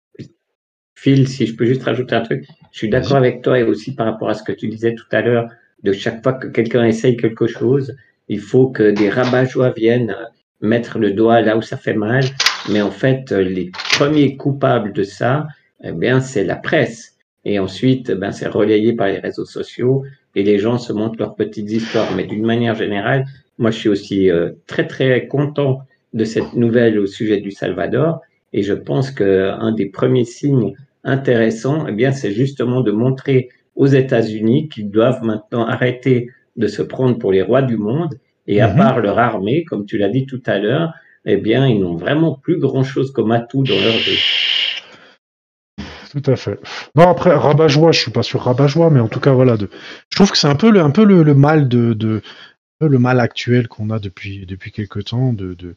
Phil, si je peux juste rajouter un truc, je suis d'accord avec toi et aussi par rapport à ce que tu disais tout à l'heure, de chaque fois que quelqu'un essaye quelque chose, il faut que des rabat-joie viennent mettre le doigt là où ça fait mal. Mais en fait, euh, les premiers coupables de ça, eh bien, c'est la presse. Et ensuite, ben, c'est relayé par les réseaux sociaux et les gens se montrent leurs petites histoires. Mais d'une manière générale, moi, je suis aussi euh, très, très content de cette nouvelle au sujet du Salvador. Et je pense qu'un des premiers signes intéressants, eh bien, c'est justement de montrer aux États-Unis qu'ils doivent maintenant arrêter de se prendre pour les rois du monde. Et à Mhm. part leur armée, comme tu l'as dit tout à l'heure, eh bien, ils n'ont vraiment plus grand-chose comme atout dans leur jeu. Tout à fait. Non, après, rabat-joie, je suis pas sur rabat-joie, mais en tout cas, voilà. Je trouve que c'est un peu le, mal actuel qu'on a depuis depuis quelque temps, de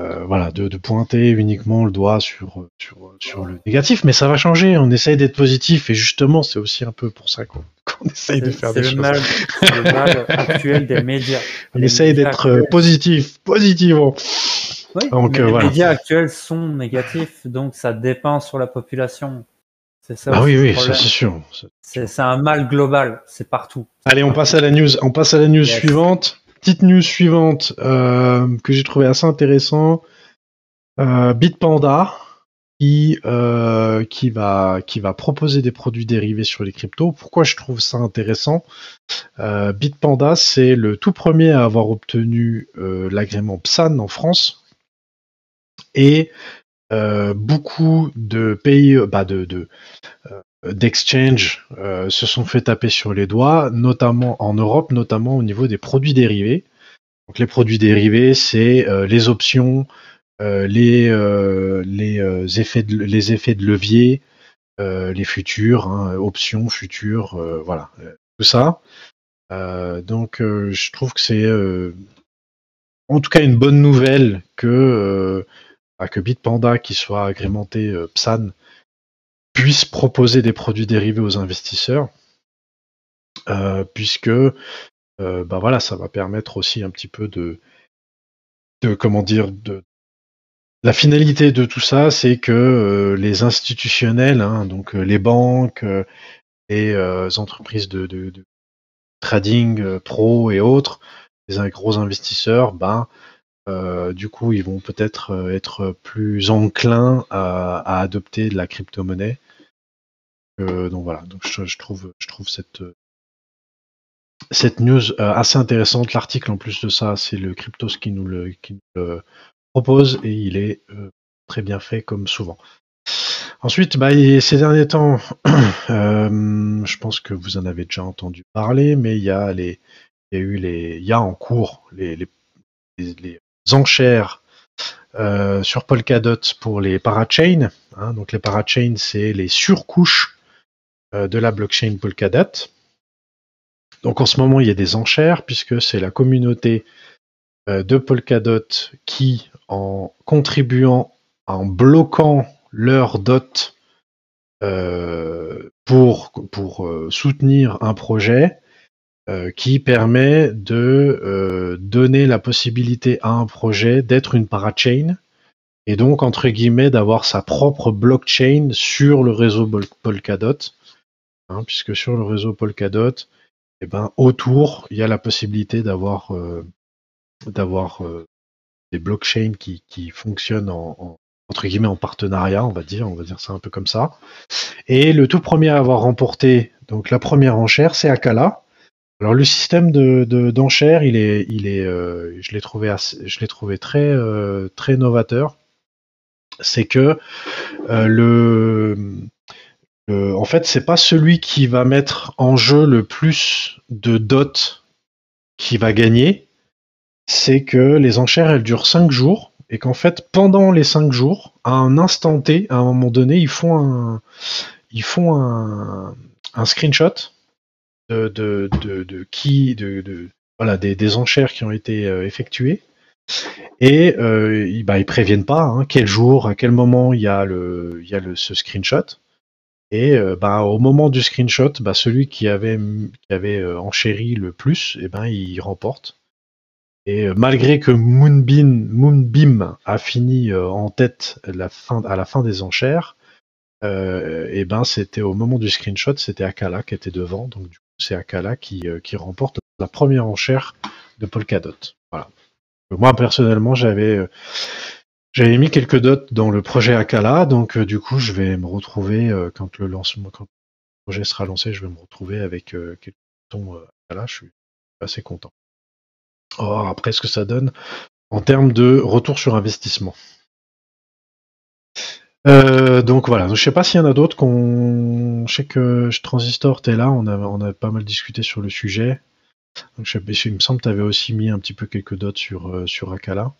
euh, voilà, de, de pointer uniquement le doigt sur sur sur le négatif. Mais ça va changer. On essaye d'être positif et justement, c'est aussi un peu pour ça qu'on <laughs> essaye de faire des le choses. mal, c'est le mal <laughs> actuel des médias. On Les essaye d'être euh, positif, positivement. Oui, Donc, mais euh, les voilà. médias actuels sont négatifs, donc ça dépeint sur la population. C'est ça. Ah oui, oui, ça c'est sûr. C'est c'est un mal global, c'est partout. Allez, on passe à la news. On passe à la news Yes. suivante. Petite news suivante euh, que j'ai trouvé assez intéressant. Euh, Bitpanda qui euh, qui va qui va proposer des produits dérivés sur les cryptos. Pourquoi je trouve ça intéressant? Bitpanda, c'est le tout premier à avoir obtenu l'agrément PSAN en France et beaucoup de pays, bah de, d'exchange euh, se sont fait taper sur les doigts, notamment en Europe, notamment au niveau des produits dérivés. Donc les produits dérivés, c'est euh, les options, euh, les, euh, les, euh, effets de, les effets de levier, euh, les futurs, hein, options, futurs, euh, voilà, euh, tout ça. Euh, donc euh, je trouve que c'est euh, en tout cas une bonne nouvelle que, euh, bah, que Bitpanda, qui soit agrémenté euh, PSAN, puisse proposer des produits dérivés aux investisseurs, euh, puisque euh, bah voilà, ça va permettre aussi un petit peu de, de comment dire, de la finalité de tout ça, c'est que euh, les institutionnels, hein, donc euh, les banques, les entreprises de, trading pro et autres, les gros investisseurs, ben euh, du coup, ils vont peut-être euh, être plus enclins à, adopter de la crypto-monnaie. Euh, donc voilà, donc je, trouve, je trouve cette, cette news assez intéressante. L'article en plus de ça, c'est le Cryptos qui nous le, qui nous le propose et il est très bien fait comme souvent. Ensuite, bah, ces derniers temps, <clears throat> je pense que vous en avez déjà entendu parler, mais il y a les, il y a eu les, il y a en cours les- les enchères euh, sur Polkadot pour les parachains. hein. donc les parachains, c'est les surcouches euh, de la blockchain Polkadot. Donc en ce moment, il y a des enchères puisque c'est la communauté euh, de Polkadot qui, en contribuant, en bloquant leur dot pour, soutenir un projet, euh, qui permet de euh, donner la possibilité à un projet d'être une parachain et donc entre guillemets d'avoir sa propre blockchain sur le réseau Polkadot, hein, puisque sur le réseau Polkadot, eh ben autour il y a la possibilité d'avoir euh, des blockchains qui, qui fonctionnent en, en- entre guillemets en partenariat, on va dire, on va dire ça un peu comme ça. Et le tout premier à avoir remporté donc la première enchère, c'est Akala. Alors le système de de- d'enchères, il est, il est, euh, je l'ai trouvé, assez- je l'ai trouvé très, euh, très novateur. C'est que euh, le, le- en fait, c'est pas celui qui va mettre en jeu le plus de dots qui va gagner. C'est que les enchères, elles durent 5 jours et qu'en fait, pendant les 5 jours, à un instant T, à un moment donné, ils font un, ils font un, un screenshot de, de, de, qui, de, voilà, des, des enchères qui ont été euh, effectuées. Et euh, ils, bah, ils préviennent pas hein, quel jour, à quel moment il y a, le, y a le, ce screenshot. Et euh, bah, au moment du screenshot, bah, celui qui avait, qui avait enchéri le plus, et ben, il remporte. Et malgré que Moonbeam, a fini en tête la fin, à la fin des enchères, et ben c'était au moment du screenshot, c'était Akala qui était devant, donc du c'est Akala qui, euh, qui remporte la première enchère de Polkadot. Voilà. Euh, Moi personnellement j'avais euh, j'avais mis quelques dots dans le projet Akala, donc du coup je vais me retrouver quand le lancement, projet sera lancé, je vais me retrouver avec quelques Akala. Je suis assez content. Oh, après ce que ça donne en termes de retour sur investissement. Euh, donc voilà, je sais pas s'il y en a d'autres qu'on. Je sais que Transistor, t'es là, on a, on a pas mal discuté sur le sujet. Donc, je il me semble que tu avais aussi mis un petit peu quelques dots sur, euh, sur Akala.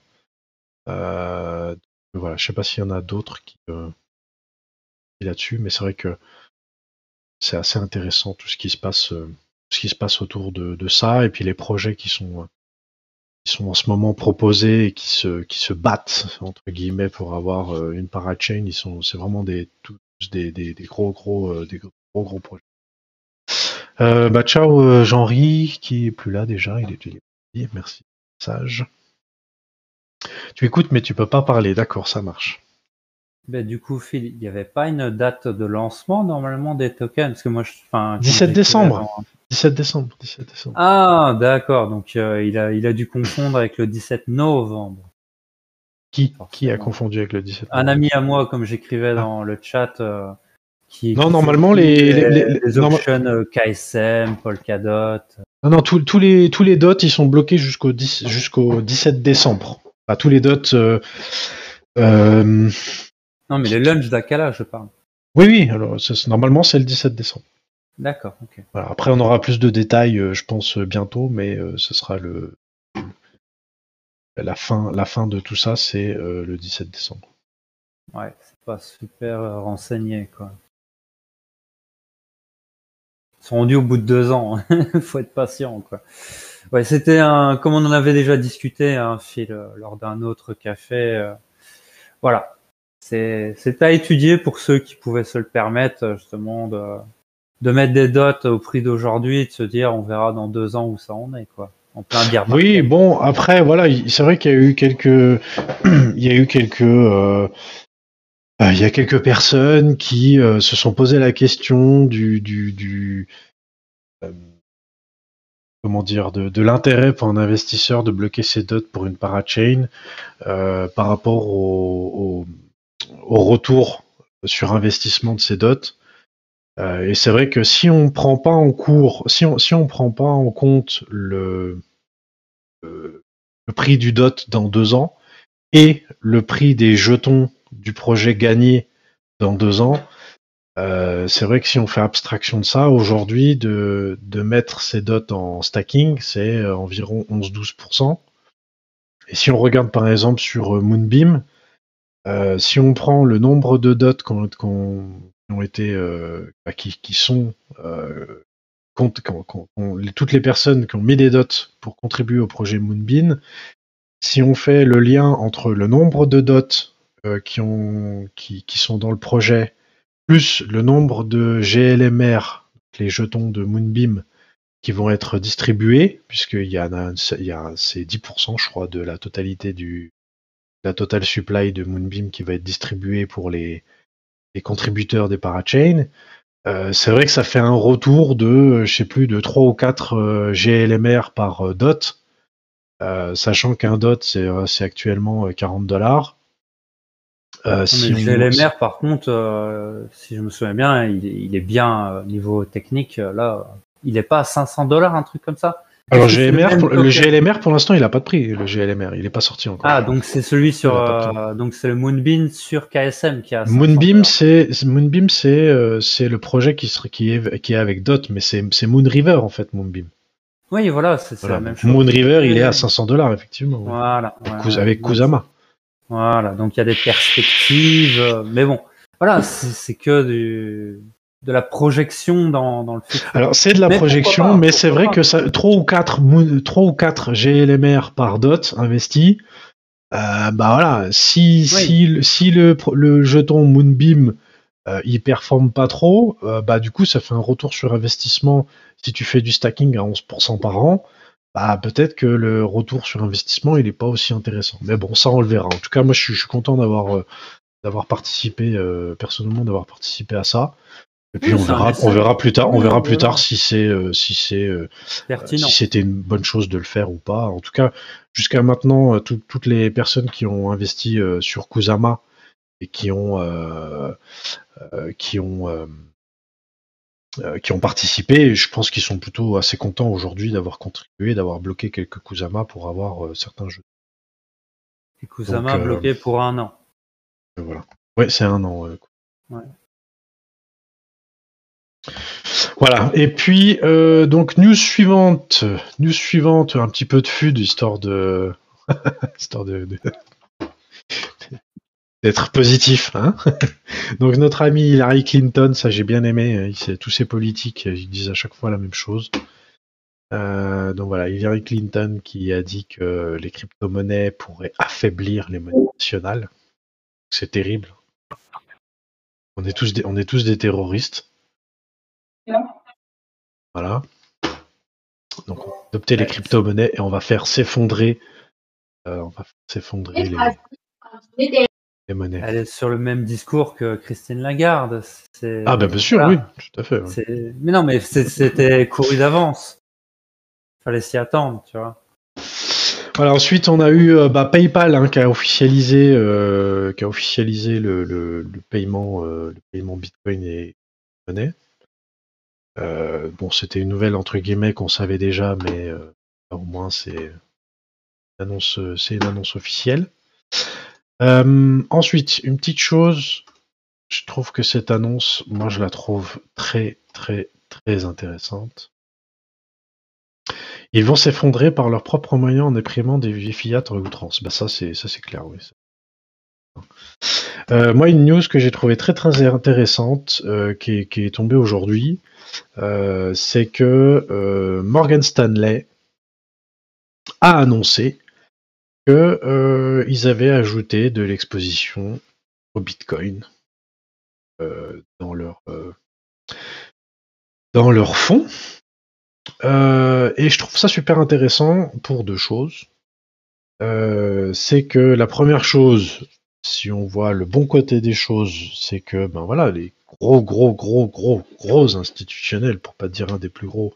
Euh, voilà, je sais pas s'il y en a d'autres qui, euh, là-dessus, mais c'est vrai que c'est assez intéressant tout ce qui se passe, euh, tout ce qui se passe autour de, de ça, et puis les projets qui sont, euh, qui sont en ce moment proposés et qui se, battent entre guillemets pour avoir euh, une parachain, ils sont, c'est vraiment des, tous des, gros gros, euh, gros gros, gros projets. Euh, bah ciao Jean-Ry qui est plus là déjà, il est, il merci. Sage. Tu écoutes mais tu peux pas parler, d'accord, ça marche. Ben, du coup, Phil, il n'y avait pas une date de lancement normalement des tokens Parce que moi, je, enfin, quand 17 j'écrivais décembre. dans- 17 décembre. 17 décembre. Ah, d'accord. Donc, euh, il, a, il a dû confondre avec le 17 novembre. Qui, qui a confondu avec le 17 Un ami à moi, comme j'écrivais dans le chat, euh, qui Non, qui normalement, fait les- les, les- les- les norma- options euh, KSM, Polkadot. Non, non, tous- tous les, tous les dots, ils sont bloqués jusqu'au 10 jusqu'au 17 décembre. Enfin, tous les dots. euh, euh, Non, mais les lunchs d'Akala, je parle. oui, oui, alors, ça, normalement, c'est le 17 décembre. D'accord, ok. Voilà. Après, on aura plus de détails, euh, je pense, euh, bientôt, mais euh, ce sera le. La fin, la fin de tout ça, c'est euh, le 17 décembre. Ouais, c'est pas super renseigné, quoi. Ils sont rendus au bout de deux ans. hein. <laughs> Faut être patient, quoi. Ouais, c'était un, comme on en avait déjà discuté, fil euh, lors d'un autre café. voilà. C'est, à étudier pour ceux qui pouvaient se le permettre, justement, de, de mettre des dots au prix d'aujourd'hui et de se dire, on verra dans deux ans où ça en est, quoi. En plein Oui, bon, après, voilà, il- c'est vrai qu'il y a eu quelques, <clears throat> il y a eu quelques, euh, euh, il y a quelques personnes qui euh, se sont posé la question du, du, du euh, comment dire, de, de l'intérêt pour un investisseur de bloquer ses dots pour une parachain par rapport au, au, au retour sur investissement de ces dots. Euh, et c'est vrai que si on prend pas en cours, si on, si on prend pas en compte le, le prix du dot dans deux ans et le prix des jetons du projet gagné dans deux ans, euh, c'est vrai que si on fait abstraction de ça, aujourd'hui, de, de mettre ces dots en stacking, c'est euh, environ 11-12%. Et si on regarde par exemple sur euh, Moonbeam, euh, si on prend le nombre de dots qui ont été, euh, bah, qui, sont, euh, toutes les personnes qui ont mis des dots pour contribuer au projet Moonbeam, si on fait le lien entre le nombre de dots qui, ont, qui, qui sont dans le projet plus le nombre de GLMR, les jetons de Moonbeam, qui vont être distribués, a c'est 10%, je crois, de la totalité du la total supply de Moonbeam qui va être distribuée pour les, les contributeurs des parachains. Euh, c'est vrai que ça fait un retour de, euh, je sais plus, de 3 ou 4 euh, GLMR par euh, dot, sachant qu'un dot c'est actuellement euh, 40 dollars. Si le GLMR, par contre, si je me souviens bien, il, est- il est bien niveau technique. Là, il est pas à 500 dollars, un truc comme ça? Alors pour- le GLMR pour l'instant il a pas de prix, le GLMR, il est pas sorti encore. Ah, donc c'est celui sur, euh, donc c'est le Moonbeam sur KSM qui a. 500 Moonbeam, c'est Moonbeam, c'est euh, c'est le projet qui serait qui est qui est avec Dot, mais c'est c'est Moon River en fait Moonbeam. Oui, voilà, c'est Voilà. la même chose. Moon River, il est à 500 dollars effectivement. Voilà. Avec ouais, Kusama. Voilà, donc il y a des perspectives, euh, mais bon, voilà, c'est c'est que du, de la projection dans, dans le futur. Alors c'est de la Mais projection, pas, mais c'est vrai pas. que ça, 3 ou 4 Moon- trois ou quatre GLMR par dot investi, euh, bah voilà, si si le- si le, le jeton Moonbeam euh, il performe pas trop, euh, bah du coup ça fait un retour sur investissement. Si tu fais du stacking à 11% par an, bah peut-être que le retour sur investissement il est pas aussi intéressant. Mais bon, ça on le verra. En tout cas, moi je suis, je suis content d'avoir euh, d'avoir participé euh, personnellement d'avoir participé à ça. Et puis on verra, on verra plus tard, on verra plus tard si c'est euh, si c'est euh, si c'était une bonne chose de le faire ou pas. En tout cas, jusqu'à maintenant, euh, tout- toutes les personnes qui ont investi euh, sur Kusama et qui ont qui ont qui ont participé, je pense qu'ils sont plutôt assez contents aujourd'hui d'avoir contribué, d'avoir bloqué quelques Kusama pour avoir certains jeux. Et Kusama donc, bloqué pour un an. Voilà. Ouais, c'est un an. Ouais. Voilà. Et puis euh, donc news suivante, news suivante, un petit peu de FUD histoire de <laughs> histoire de, d'être positif. Hein <laughs> donc notre ami Hillary Clinton, ça j'ai bien aimé. sait- tous ces politiques, ils disent à chaque fois la même chose. Euh, donc voilà, Hillary Clinton qui a dit que les crypto-monnaies pourraient affaiblir les monnaies nationales. C'est terrible. On est tous des, on est tous des terroristes. Voilà. Donc on va adopter les crypto-monnaies et on va faire s'effondrer, euh, on va faire s'effondrer les, les monnaies. Elle est sur le même discours que Christine Lagarde. C'est- Ah, bah, bien sûr, voilà. oui, tout à fait. Mais non, mais c'est- c'était couru d'avance. Fallait s'y attendre, tu vois. Voilà, ensuite, on a eu euh, bah, PayPal hein, qui a officialisé, euh, qui a officialisé le, le- le paiement, euh, le paiement Bitcoin et monnaie. Euh, bon, c'était une nouvelle entre guillemets qu'on savait déjà, mais euh, au moins c'est une annonce, annonce officielle. Euh, ensuite, une petite chose, je trouve que cette annonce, moi, je la trouve très, très, très intéressante. Ils vont s'effondrer par leurs propres moyens en imprimant des fiat en outrance. Bah ça c'est ça c'est clair, oui. Euh, moi une news que j'ai trouvée très très intéressante, euh, qui, est, tombée aujourd'hui, euh, c'est que Morgan Stanley a annoncé que euh, ils avaient ajouté de l'exposition au Bitcoin dans leur dans leur fonds. Et je trouve ça super intéressant pour deux choses. C'est que la première chose, si on voit le bon côté des choses, c'est que ben voilà, les gros gros gros gros gros institutionnels, pour pas dire un des plus gros,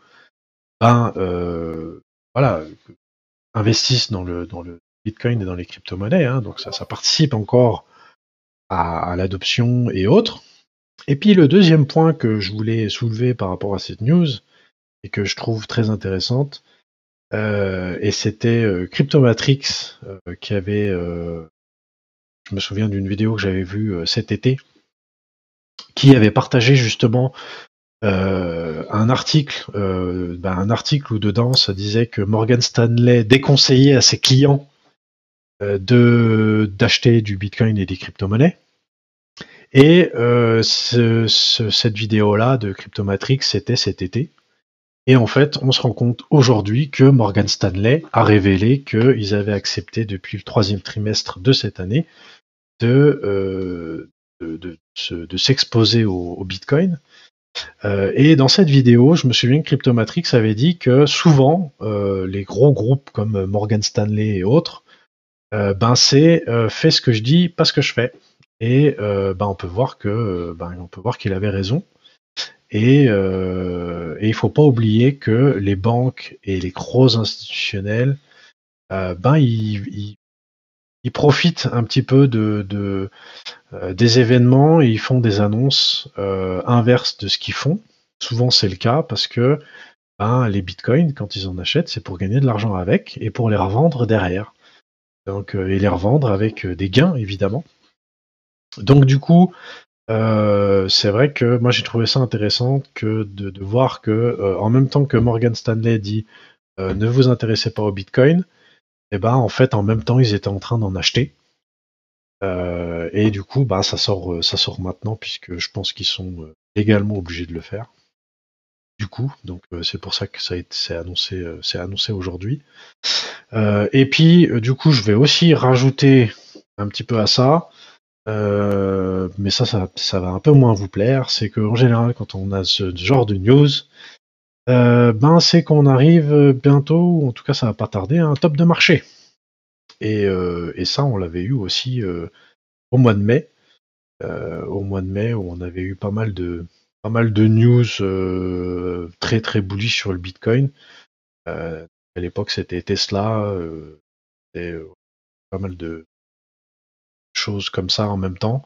ben euh, voilà, investissent dans le dans le Bitcoin et dans les crypto-monnaies, hein, donc ça, ça participe encore à, l'adoption et autres. Et puis le deuxième point que je voulais soulever par rapport à cette news, et que je trouve très intéressante. Euh, et c'était euh, Cryptomatrix euh, qui avait, je me souviens d'une vidéo que j'avais vue euh, cet été, qui avait partagé justement euh, un article, euh, ben, un article où dedans ça disait que Morgan Stanley déconseillait à ses clients de d'acheter du Bitcoin et des crypto-monnaies. Et ce- ce- cette vidéo-là de Cryptomatrix, c'était cet été. Et en fait, on se rend compte aujourd'hui que Morgan Stanley a révélé qu'ils avaient accepté depuis le troisième trimestre de cette année de, euh, de, de de s'exposer au, Bitcoin. Euh, et dans cette vidéo, je me souviens que Cryptomatrix avait dit que souvent, euh, les gros groupes comme Morgan Stanley et autres, ben c'est fais ce que je dis, pas ce que je fais. Et ben on peut voir que ben on peut voir qu'il avait raison. Et, et il faut pas oublier que les banques et les gros institutionnels, ben ils, ils profitent un petit peu de, euh, des événements et ils font des annonces euh, inverses de ce qu'ils font. Souvent c'est le cas parce que ben, les bitcoins, quand ils en achètent, c'est pour gagner de l'argent avec et pour les revendre derrière. Donc, euh, et les revendre avec des gains évidemment. Donc du coup, c'est vrai que moi j'ai trouvé ça intéressant que de, de voir que en même temps que Morgan Stanley dit ne vous intéressez pas au Bitcoin, et ben en fait en même temps ils étaient en train d'en acheter. Euh, et du coup, bah ça sort, euh, ça sort maintenant puisque je pense qu'ils sont euh, légalement obligés de le faire. Du coup, donc c'est pour ça que ça c'est annoncé, annoncé aujourd'hui. Et puis du coup, je vais aussi rajouter un petit peu à ça. Mais ça, ça, ça va un peu moins vous plaire, c'est qu'en général, quand on a ce genre de news, euh, ben c'est qu'on arrive bientôt, en tout cas ça va pas tarder, à un top de marché. Et, euh, ça, on l'avait eu aussi euh, au mois de mai, au mois de mai où on avait eu pas mal de pas mal de news très très bullish sur le Bitcoin. À l'époque, c'était Tesla, et pas mal de choses comme ça en même temps.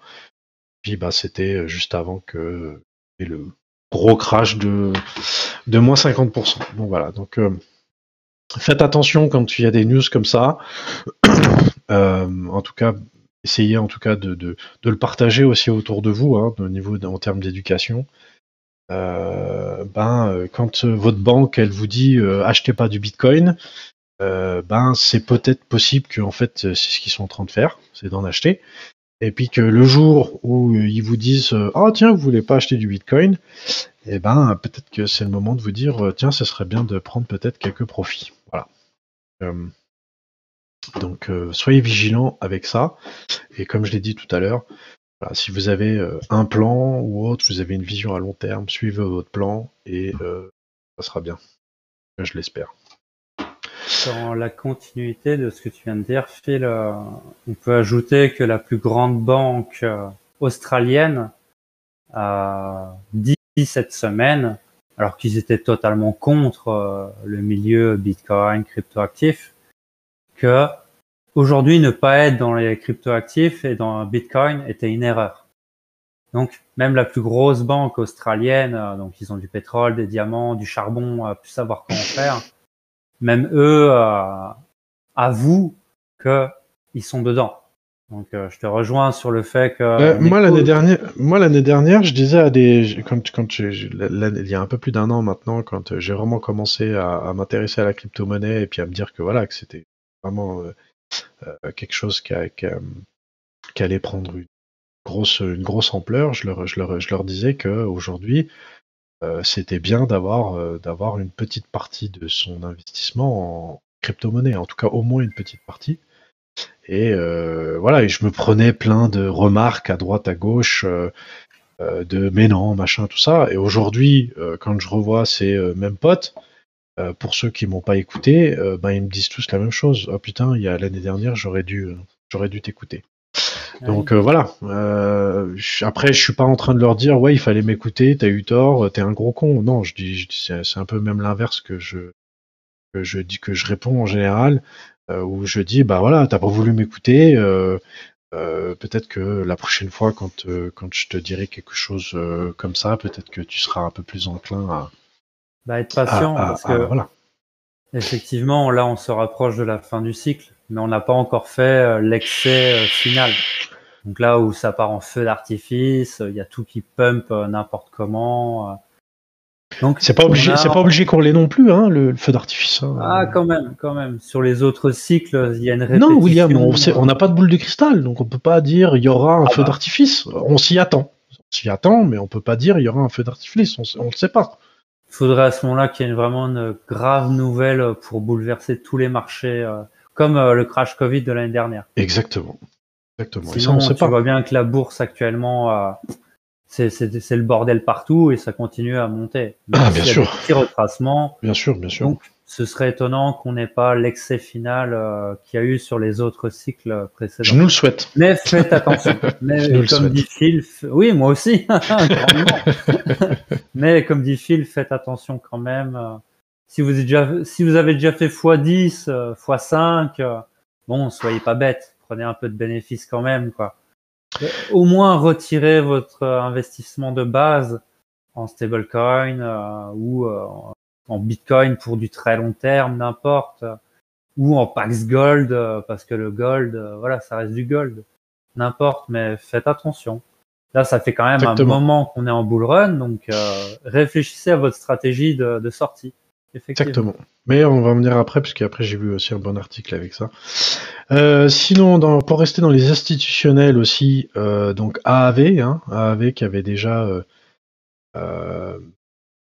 Puis bah c'était juste avant que le gros crash de de moins 50%. Donc voilà, donc euh, faites attention quand il y a des news comme ça. <coughs> Euh, en tout cas, essayez en tout cas de, de, de le partager aussi autour de vous, hein, au niveau en termes d'éducation. Euh, ben, quand votre banque elle vous dit achetez pas du Bitcoin, ben c'est peut-être possible que en fait c'est ce qu'ils sont en train de faire, c'est d'en acheter. Et puis que le jour où ils vous disent oh tiens vous voulez pas acheter du Bitcoin, et ben peut-être que c'est le moment de vous dire tiens ce serait bien de prendre peut-être quelques profits. Voilà. Euh, donc euh, soyez vigilants avec ça. Et comme je l'ai dit tout à l'heure, si vous avez euh, un plan ou autre, vous avez une vision à long terme, suivez votre plan et euh, ça sera bien. Je l'espère. Dans la continuité de ce que tu viens de dire, Phil, euh, on peut ajouter que la plus grande banque euh, australienne a dit cette semaine, alors qu'ils étaient totalement contre euh, le milieu Bitcoin, cryptoactif, que aujourd'hui ne pas être dans les cryptoactifs et dans Bitcoin était une erreur. Donc même la plus grosse banque australienne, donc ils ont du pétrole, des diamants, du charbon, euh, plus savoir comment faire. Même eux euh, avouent que ils sont dedans. Donc euh, je te rejoins sur le fait que Euh, moi l'année dernière, moi l'année dernière, je disais à des quand quand il y a un peu plus d'un an maintenant, quand euh, j'ai vraiment commencé à, à m'intéresser à la crypto-monnaie et puis à me dire que voilà que c'était vraiment euh, quelque chose qui, a- qui, a- qui allait prendre une grosse une grosse ampleur, je leur je leur, je leur disais que aujourd'hui euh, c'était bien d'avoir euh, d'avoir une petite partie de son investissement en crypto-monnaie, en tout cas au moins une petite partie. Et euh, voilà, et je me prenais plein de remarques à droite, à gauche, de mais non, machin, tout ça. Et aujourd'hui, quand je revois ces mêmes potes, pour ceux qui m'ont pas écouté, ben ils me disent tous la même chose. Oh putain, il y a l'année dernière, j'aurais dû t'écouter. Donc euh, voilà. Euh, je- après, je suis pas en train de leur dire ouais, il fallait m'écouter, t'as eu tort, t'es un gros con. Non, je dis, je dis- c'est un peu même l'inverse que je que je dis que je réponds en général, euh, où je dis bah voilà, t'as pas voulu m'écouter. euh, euh, peut-être que la prochaine fois, quand euh, quand je te dirai quelque chose euh, comme ça, peut-être que tu seras un peu plus enclin à, bah, être à- patient à- parce à- que voilà. Effectivement, là, on se rapproche de la fin du cycle, mais on n'a pas encore fait euh, l'excès euh, final. Donc là où ça part en feu d'artifice, il y a tout qui pump euh, n'importe comment. euh. Donc C'est pas obligé, a- c'est pas obligé qu'on l'ait non plus, hein, le, le feu d'artifice. hein. Ah, quand même, quand même. Sur les autres cycles, il y a une répétition. Non, William, on sait- on n'a pas de boule de cristal, donc on peut pas dire il y aura un Ah feu bah. d'artifice. On s'y attend. On s'y attend, mais on peut pas dire il y aura un feu d'artifice. On, on le sait pas. Il faudrait à ce moment-là qu'il y ait vraiment une grave nouvelle pour bouleverser tous les marchés, euh, comme euh, le crash Covid de l'année dernière. Exactement. Exactement. Et ça, Sinon, on sait tu pas. vois bien que la bourse actuellement, euh, c'est le bordel partout et ça continue à monter. Même Ah, bien y a sûr. Des petits retracements. Bien sûr, bien sûr. Donc, ce serait étonnant qu'on n'ait pas l'excès final euh, qu'il y a eu sur les autres cycles précédents. Je nous le souhaite. Mais faites attention. Mais <laughs> Je nous comme dit Phil, oui, moi aussi. <laughs> <laughs> Mais comme dit Phil, faites attention quand même. Euh, Si vous, êtes déjà, si vous avez déjà fait x10, euh, x5, euh, bon, soyez pas bêtes. Prenez un peu de bénéfice quand même, quoi. Euh, Au moins, retirez votre euh, investissement de base en stablecoin euh, ou euh, en bitcoin pour du très long terme, n'importe, euh, ou en Pax Gold, euh, parce que le gold, euh, voilà, ça reste du gold, n'importe, mais faites attention. Là, ça fait quand même Exactement. un moment qu'on est en bull run, donc euh, réfléchissez à votre stratégie de, de sortie. Exactement. Mais on va en venir après, parce qu'après j'ai vu aussi un bon article avec ça. Euh, sinon, pour rester dans les institutionnels aussi, euh, donc AAV, hein, AAV qui avait déjà, euh,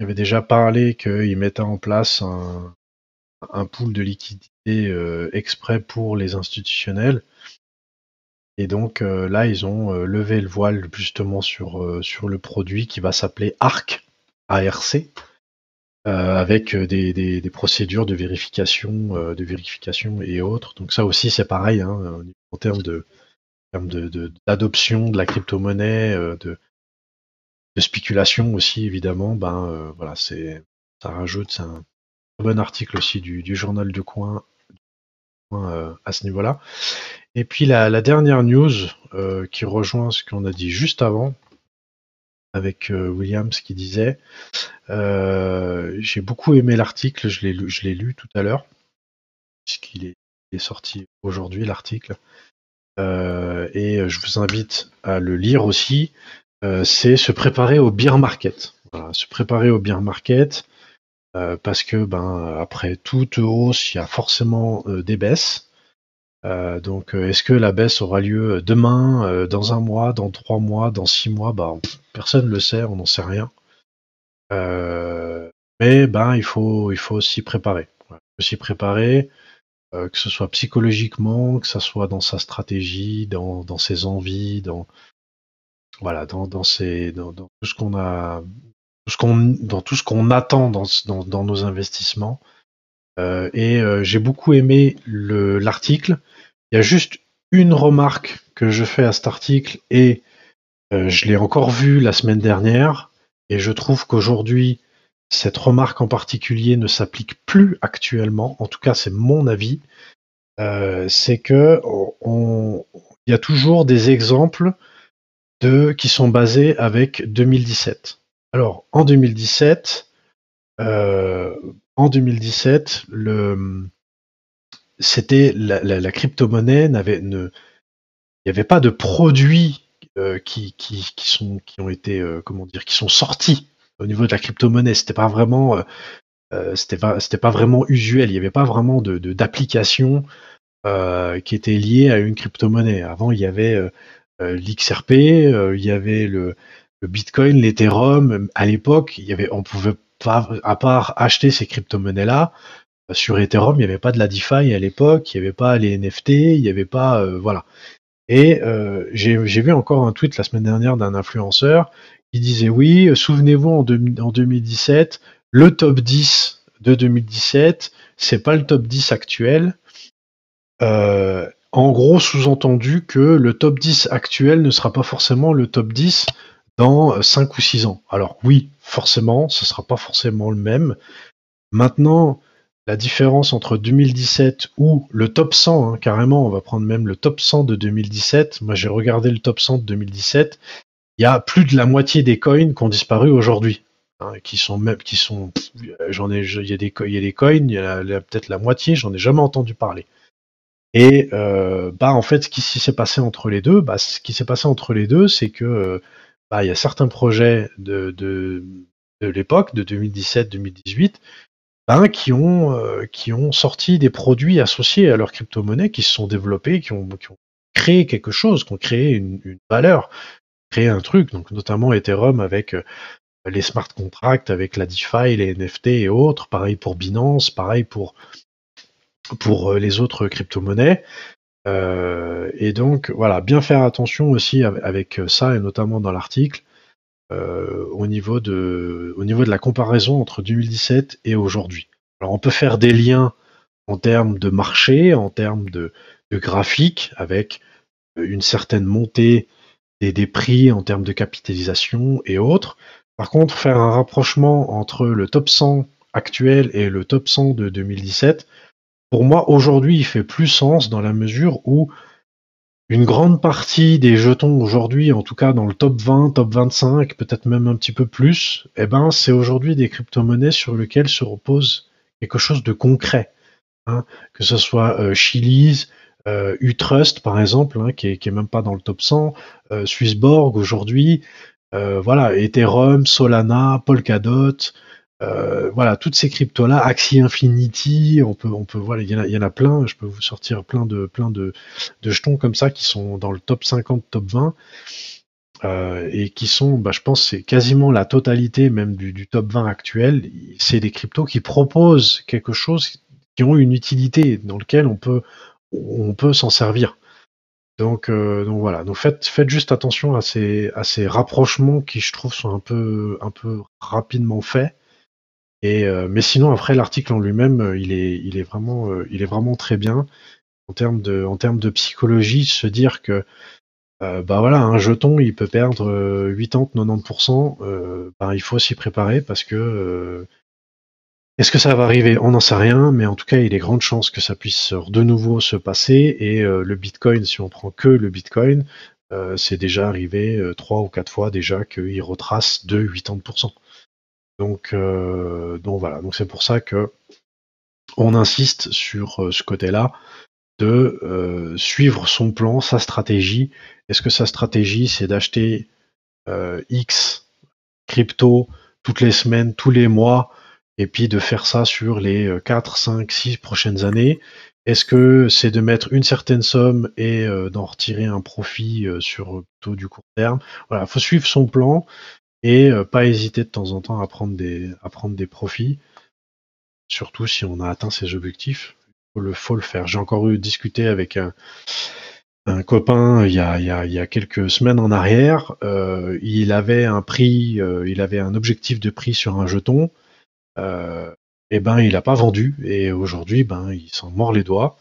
avait déjà parlé qu'il mettait en place un, un pool de liquidité exprès pour les institutionnels. Et donc là, ils ont levé le voile justement sur, sur le produit qui va s'appeler ARC, ARC, avec euh, des, procédures de vérification, euh, de vérification et autres. Donc ça aussi, c'est pareil hein, en termes de termes de- de- d'adoption de, la crypto-monnaie, euh, de, spéculation aussi évidemment. Ben euh, voilà, c'est ça rajoute c'est un bon article aussi du, journal du coin euh, à ce niveau-là. Et puis la, dernière news euh, qui rejoint ce qu'on a dit juste avant avec euh, Williams qui disait euh, j'ai beaucoup aimé l'article, je l'ai lu, tout à l'heure puisqu'il est, sorti aujourd'hui l'article Euh, et je vous invite à le lire aussi. C'est se préparer au beer market. Voilà, se préparer au beer market parce que ben après toute hausse, il y a forcément des baisses. Euh, donc, euh, est-ce que la baisse aura lieu demain, euh, dans un mois, dans trois mois, dans six mois? Bah, on- personne ne le sait, on n'en sait rien. Euh, mais ben, il faut, il faut s'y préparer. Il faut s'y préparer, euh, que ce soit psychologiquement, que ce soit dans sa stratégie, dans, dans ses envies, dans voilà, dans, dans, ses, dans, tout ce qu'on a, tout ce qu'on, dans tout ce qu'on attend dans, dans nos investissements. Euh, et euh, j'ai beaucoup aimé le- l'article. Il y a juste une remarque que je fais à cet article et euh, je l'ai encore vu la semaine dernière et je trouve qu'aujourd'hui cette remarque en particulier ne s'applique plus actuellement. En tout cas, c'est mon avis. C'est que y a toujours des exemples de qui sont basés avec 2017. Alors en 2017, euh, en 2017, le c'était la, crypto-monnaie n'avait il n'y avait pas de produits euh, qui, qui, sont qui ont été euh, comment dire qui sont sortis au niveau de la crypto-monnaie. C'était pas vraiment euh, euh, c'était pas c'était pas vraiment usuel. Il n'y avait pas vraiment de de- d'application euh, qui était liée à une crypto-monnaie. Avant, il y avait euh, euh, l'XRP, euh, il y avait le, Bitcoin, l'Ethereum. À l'époque, il y avait on pouvait à part acheter ces crypto-monnaies-là. euh, Sur Ethereum, il n'y avait pas de la DeFi à l'époque, il n'y avait pas les NFT, il n'y avait pas, euh, voilà. Et euh, j'ai vu encore un tweet la semaine dernière d'un influenceur qui disait oui, souvenez-vous en, deux- en 2017, le top 10 de 2017, c'est pas le top 10 actuel. En gros, sous-entendu que le top 10 actuel ne sera pas forcément le top 10 dans 5 ou 6 ans. Alors oui, forcément, ce sera pas forcément le même. Maintenant, la différence entre 2017 ou le top 100, hein, carrément, on va prendre même le top 100 de 2017. Moi, j'ai regardé le top 100 de 2017. Il y a plus de la moitié des coins qui ont disparu aujourd'hui. hein, qui sont même, qui sont, j'en ai, il y y a des coins, il y a, a peut-être la moitié, j'en ai jamais entendu parler. Et euh, bah en fait, ce qui s'est passé entre les deux, bah, ce qui s'est passé entre les deux, c'est que euh, bah, il y a certains projets de, de, de l'époque, de 2017-2018, ben, qui ont euh, qui ont sorti des produits associés à leur crypto-monnaie, qui se sont développés, qui ont, qui ont créé quelque chose, qui ont créé une, une valeur, créé un truc. Donc notamment Ethereum avec euh, les smart contracts, avec la DeFi, les NFT et autres. Pareil pour Binance, pareil pour pour euh, les autres crypto-monnaies. Euh, et donc, voilà, bien faire attention aussi avec, avec ça, et notamment dans l'article, euh, au, niveau de, au niveau de la comparaison entre 2017 et aujourd'hui. Alors, on peut faire des liens en termes de marché, en termes de, de graphique, avec une certaine montée des, des prix en termes de capitalisation et autres. Par contre, faire un rapprochement entre le top 100 actuel et le top 100 de 2017, pour moi, aujourd'hui, il fait plus sens dans la mesure où une grande partie des jetons aujourd'hui, en tout cas dans le top 20, top 25, peut-être même un petit peu plus, eh ben, c'est aujourd'hui des crypto-monnaies sur lesquelles se repose quelque chose de concret. Hein, que ce soit euh, Chili's, euh, Utrust par exemple, hein, qui, est, même pas dans le top 100, euh, Swissborg aujourd'hui, euh, voilà, Ethereum, Solana, Polkadot, euh, voilà, toutes ces cryptos-là, Axie Infinity, on peut, on peut, voilà, il y, en a, plein, je peux vous sortir plein de, plein de, jetons comme ça qui sont dans le top 50, top 20, euh, et qui sont, bah, je pense, c'est quasiment la totalité même du, du top 20 actuel. C'est des cryptos qui proposent quelque chose, qui ont une utilité dans lequel on peut, on peut s'en servir. Donc, euh, donc voilà. Donc faites, faites juste attention à ces, à ces rapprochements qui, je trouve, sont un peu, un peu rapidement faits. Et euh, mais sinon après l'article en lui-même, euh, il est, il est vraiment, euh, il est vraiment très bien en termes de, en termes de psychologie, se dire que euh, bah voilà, un jeton il peut perdre euh, 80-90%, euh, bah, il faut s'y préparer parce que euh, est-ce que ça va arriver? On n'en sait rien, mais en tout cas il des grandes chances que ça puisse de nouveau se passer. Et euh, le Bitcoin, si on prend que le Bitcoin, euh, c'est déjà arrivé euh, trois ou quatre fois déjà qu'il retrace de 80%. Donc, euh, donc voilà, c'est pour ça que on insiste sur euh, ce côté-là de euh, suivre son plan, sa stratégie. Est-ce que sa stratégie c'est d'acheter X crypto toutes les semaines, tous les mois, et puis de faire ça sur les 4, 5, 6 prochaines années? Est-ce que c'est de mettre une certaine somme et d'en retirer un profit sur plutôt du court terme? Voilà, faut suivre son plan et euh, pas hésiter de temps en temps à prendre des, à prendre des profits, surtout si on a atteint ses objectifs. Faut le, faut le faire. J'ai encore eu discuté avec un, un copain il y, a, il, y a, il y a quelques semaines en arrière. Euh, il avait un prix, euh, il avait un objectif de prix sur un jeton. Euh, et ben il n'a pas vendu et aujourd'hui ben il s'en mord les doigts.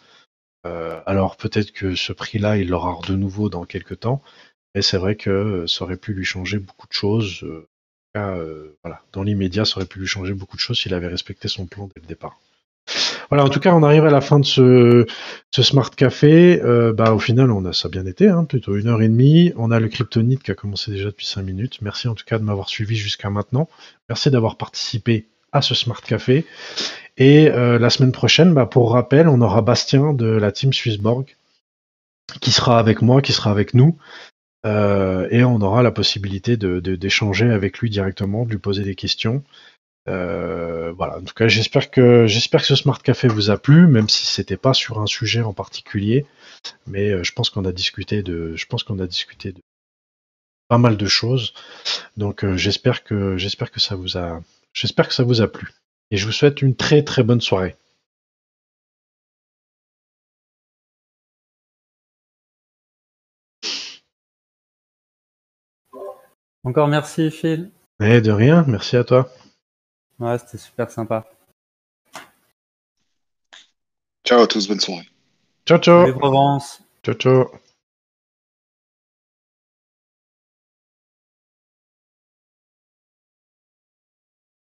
Euh, alors peut-être que ce prix-là il l'aura de nouveau dans quelques temps, mais c'est vrai que ça aurait pu lui changer beaucoup de choses. Euh, euh, voilà, dans l'immédiat, ça aurait pu lui changer beaucoup de choses s'il avait respecté son plan dès le départ. Voilà, en tout cas, on arrive à la fin de ce, Smart Café. Euh, bah, au final, on a ça bien été, hein, plutôt une heure et demie. On a le Kryptonite qui a commencé déjà depuis cinq minutes. Merci en tout cas de m'avoir suivi jusqu'à maintenant. Merci d'avoir participé à ce Smart Café. Et euh, la semaine prochaine, bah, pour rappel, on aura Bastien de la team Swissborg qui sera avec moi, qui sera avec nous. Euh, et on aura la possibilité d'échanger de, avec lui directement, de lui poser des questions. Euh, voilà. En tout cas, j'espère que que ce Smart Café vous a plu, même si c'était pas sur un sujet en particulier. Mais euh, je pense qu'on a discuté de, je pense qu'on a discuté de pas mal de choses. Donc j'espère que j'espère que ça vous a, j'espère que ça vous a plu. Et je vous souhaite une très très bonne soirée. Encore merci Phil. Et de rien, merci à toi. Ouais, c'était super sympa. Ciao à tous, bonne soirée. Ciao, ciao. Provence. Ciao, ciao.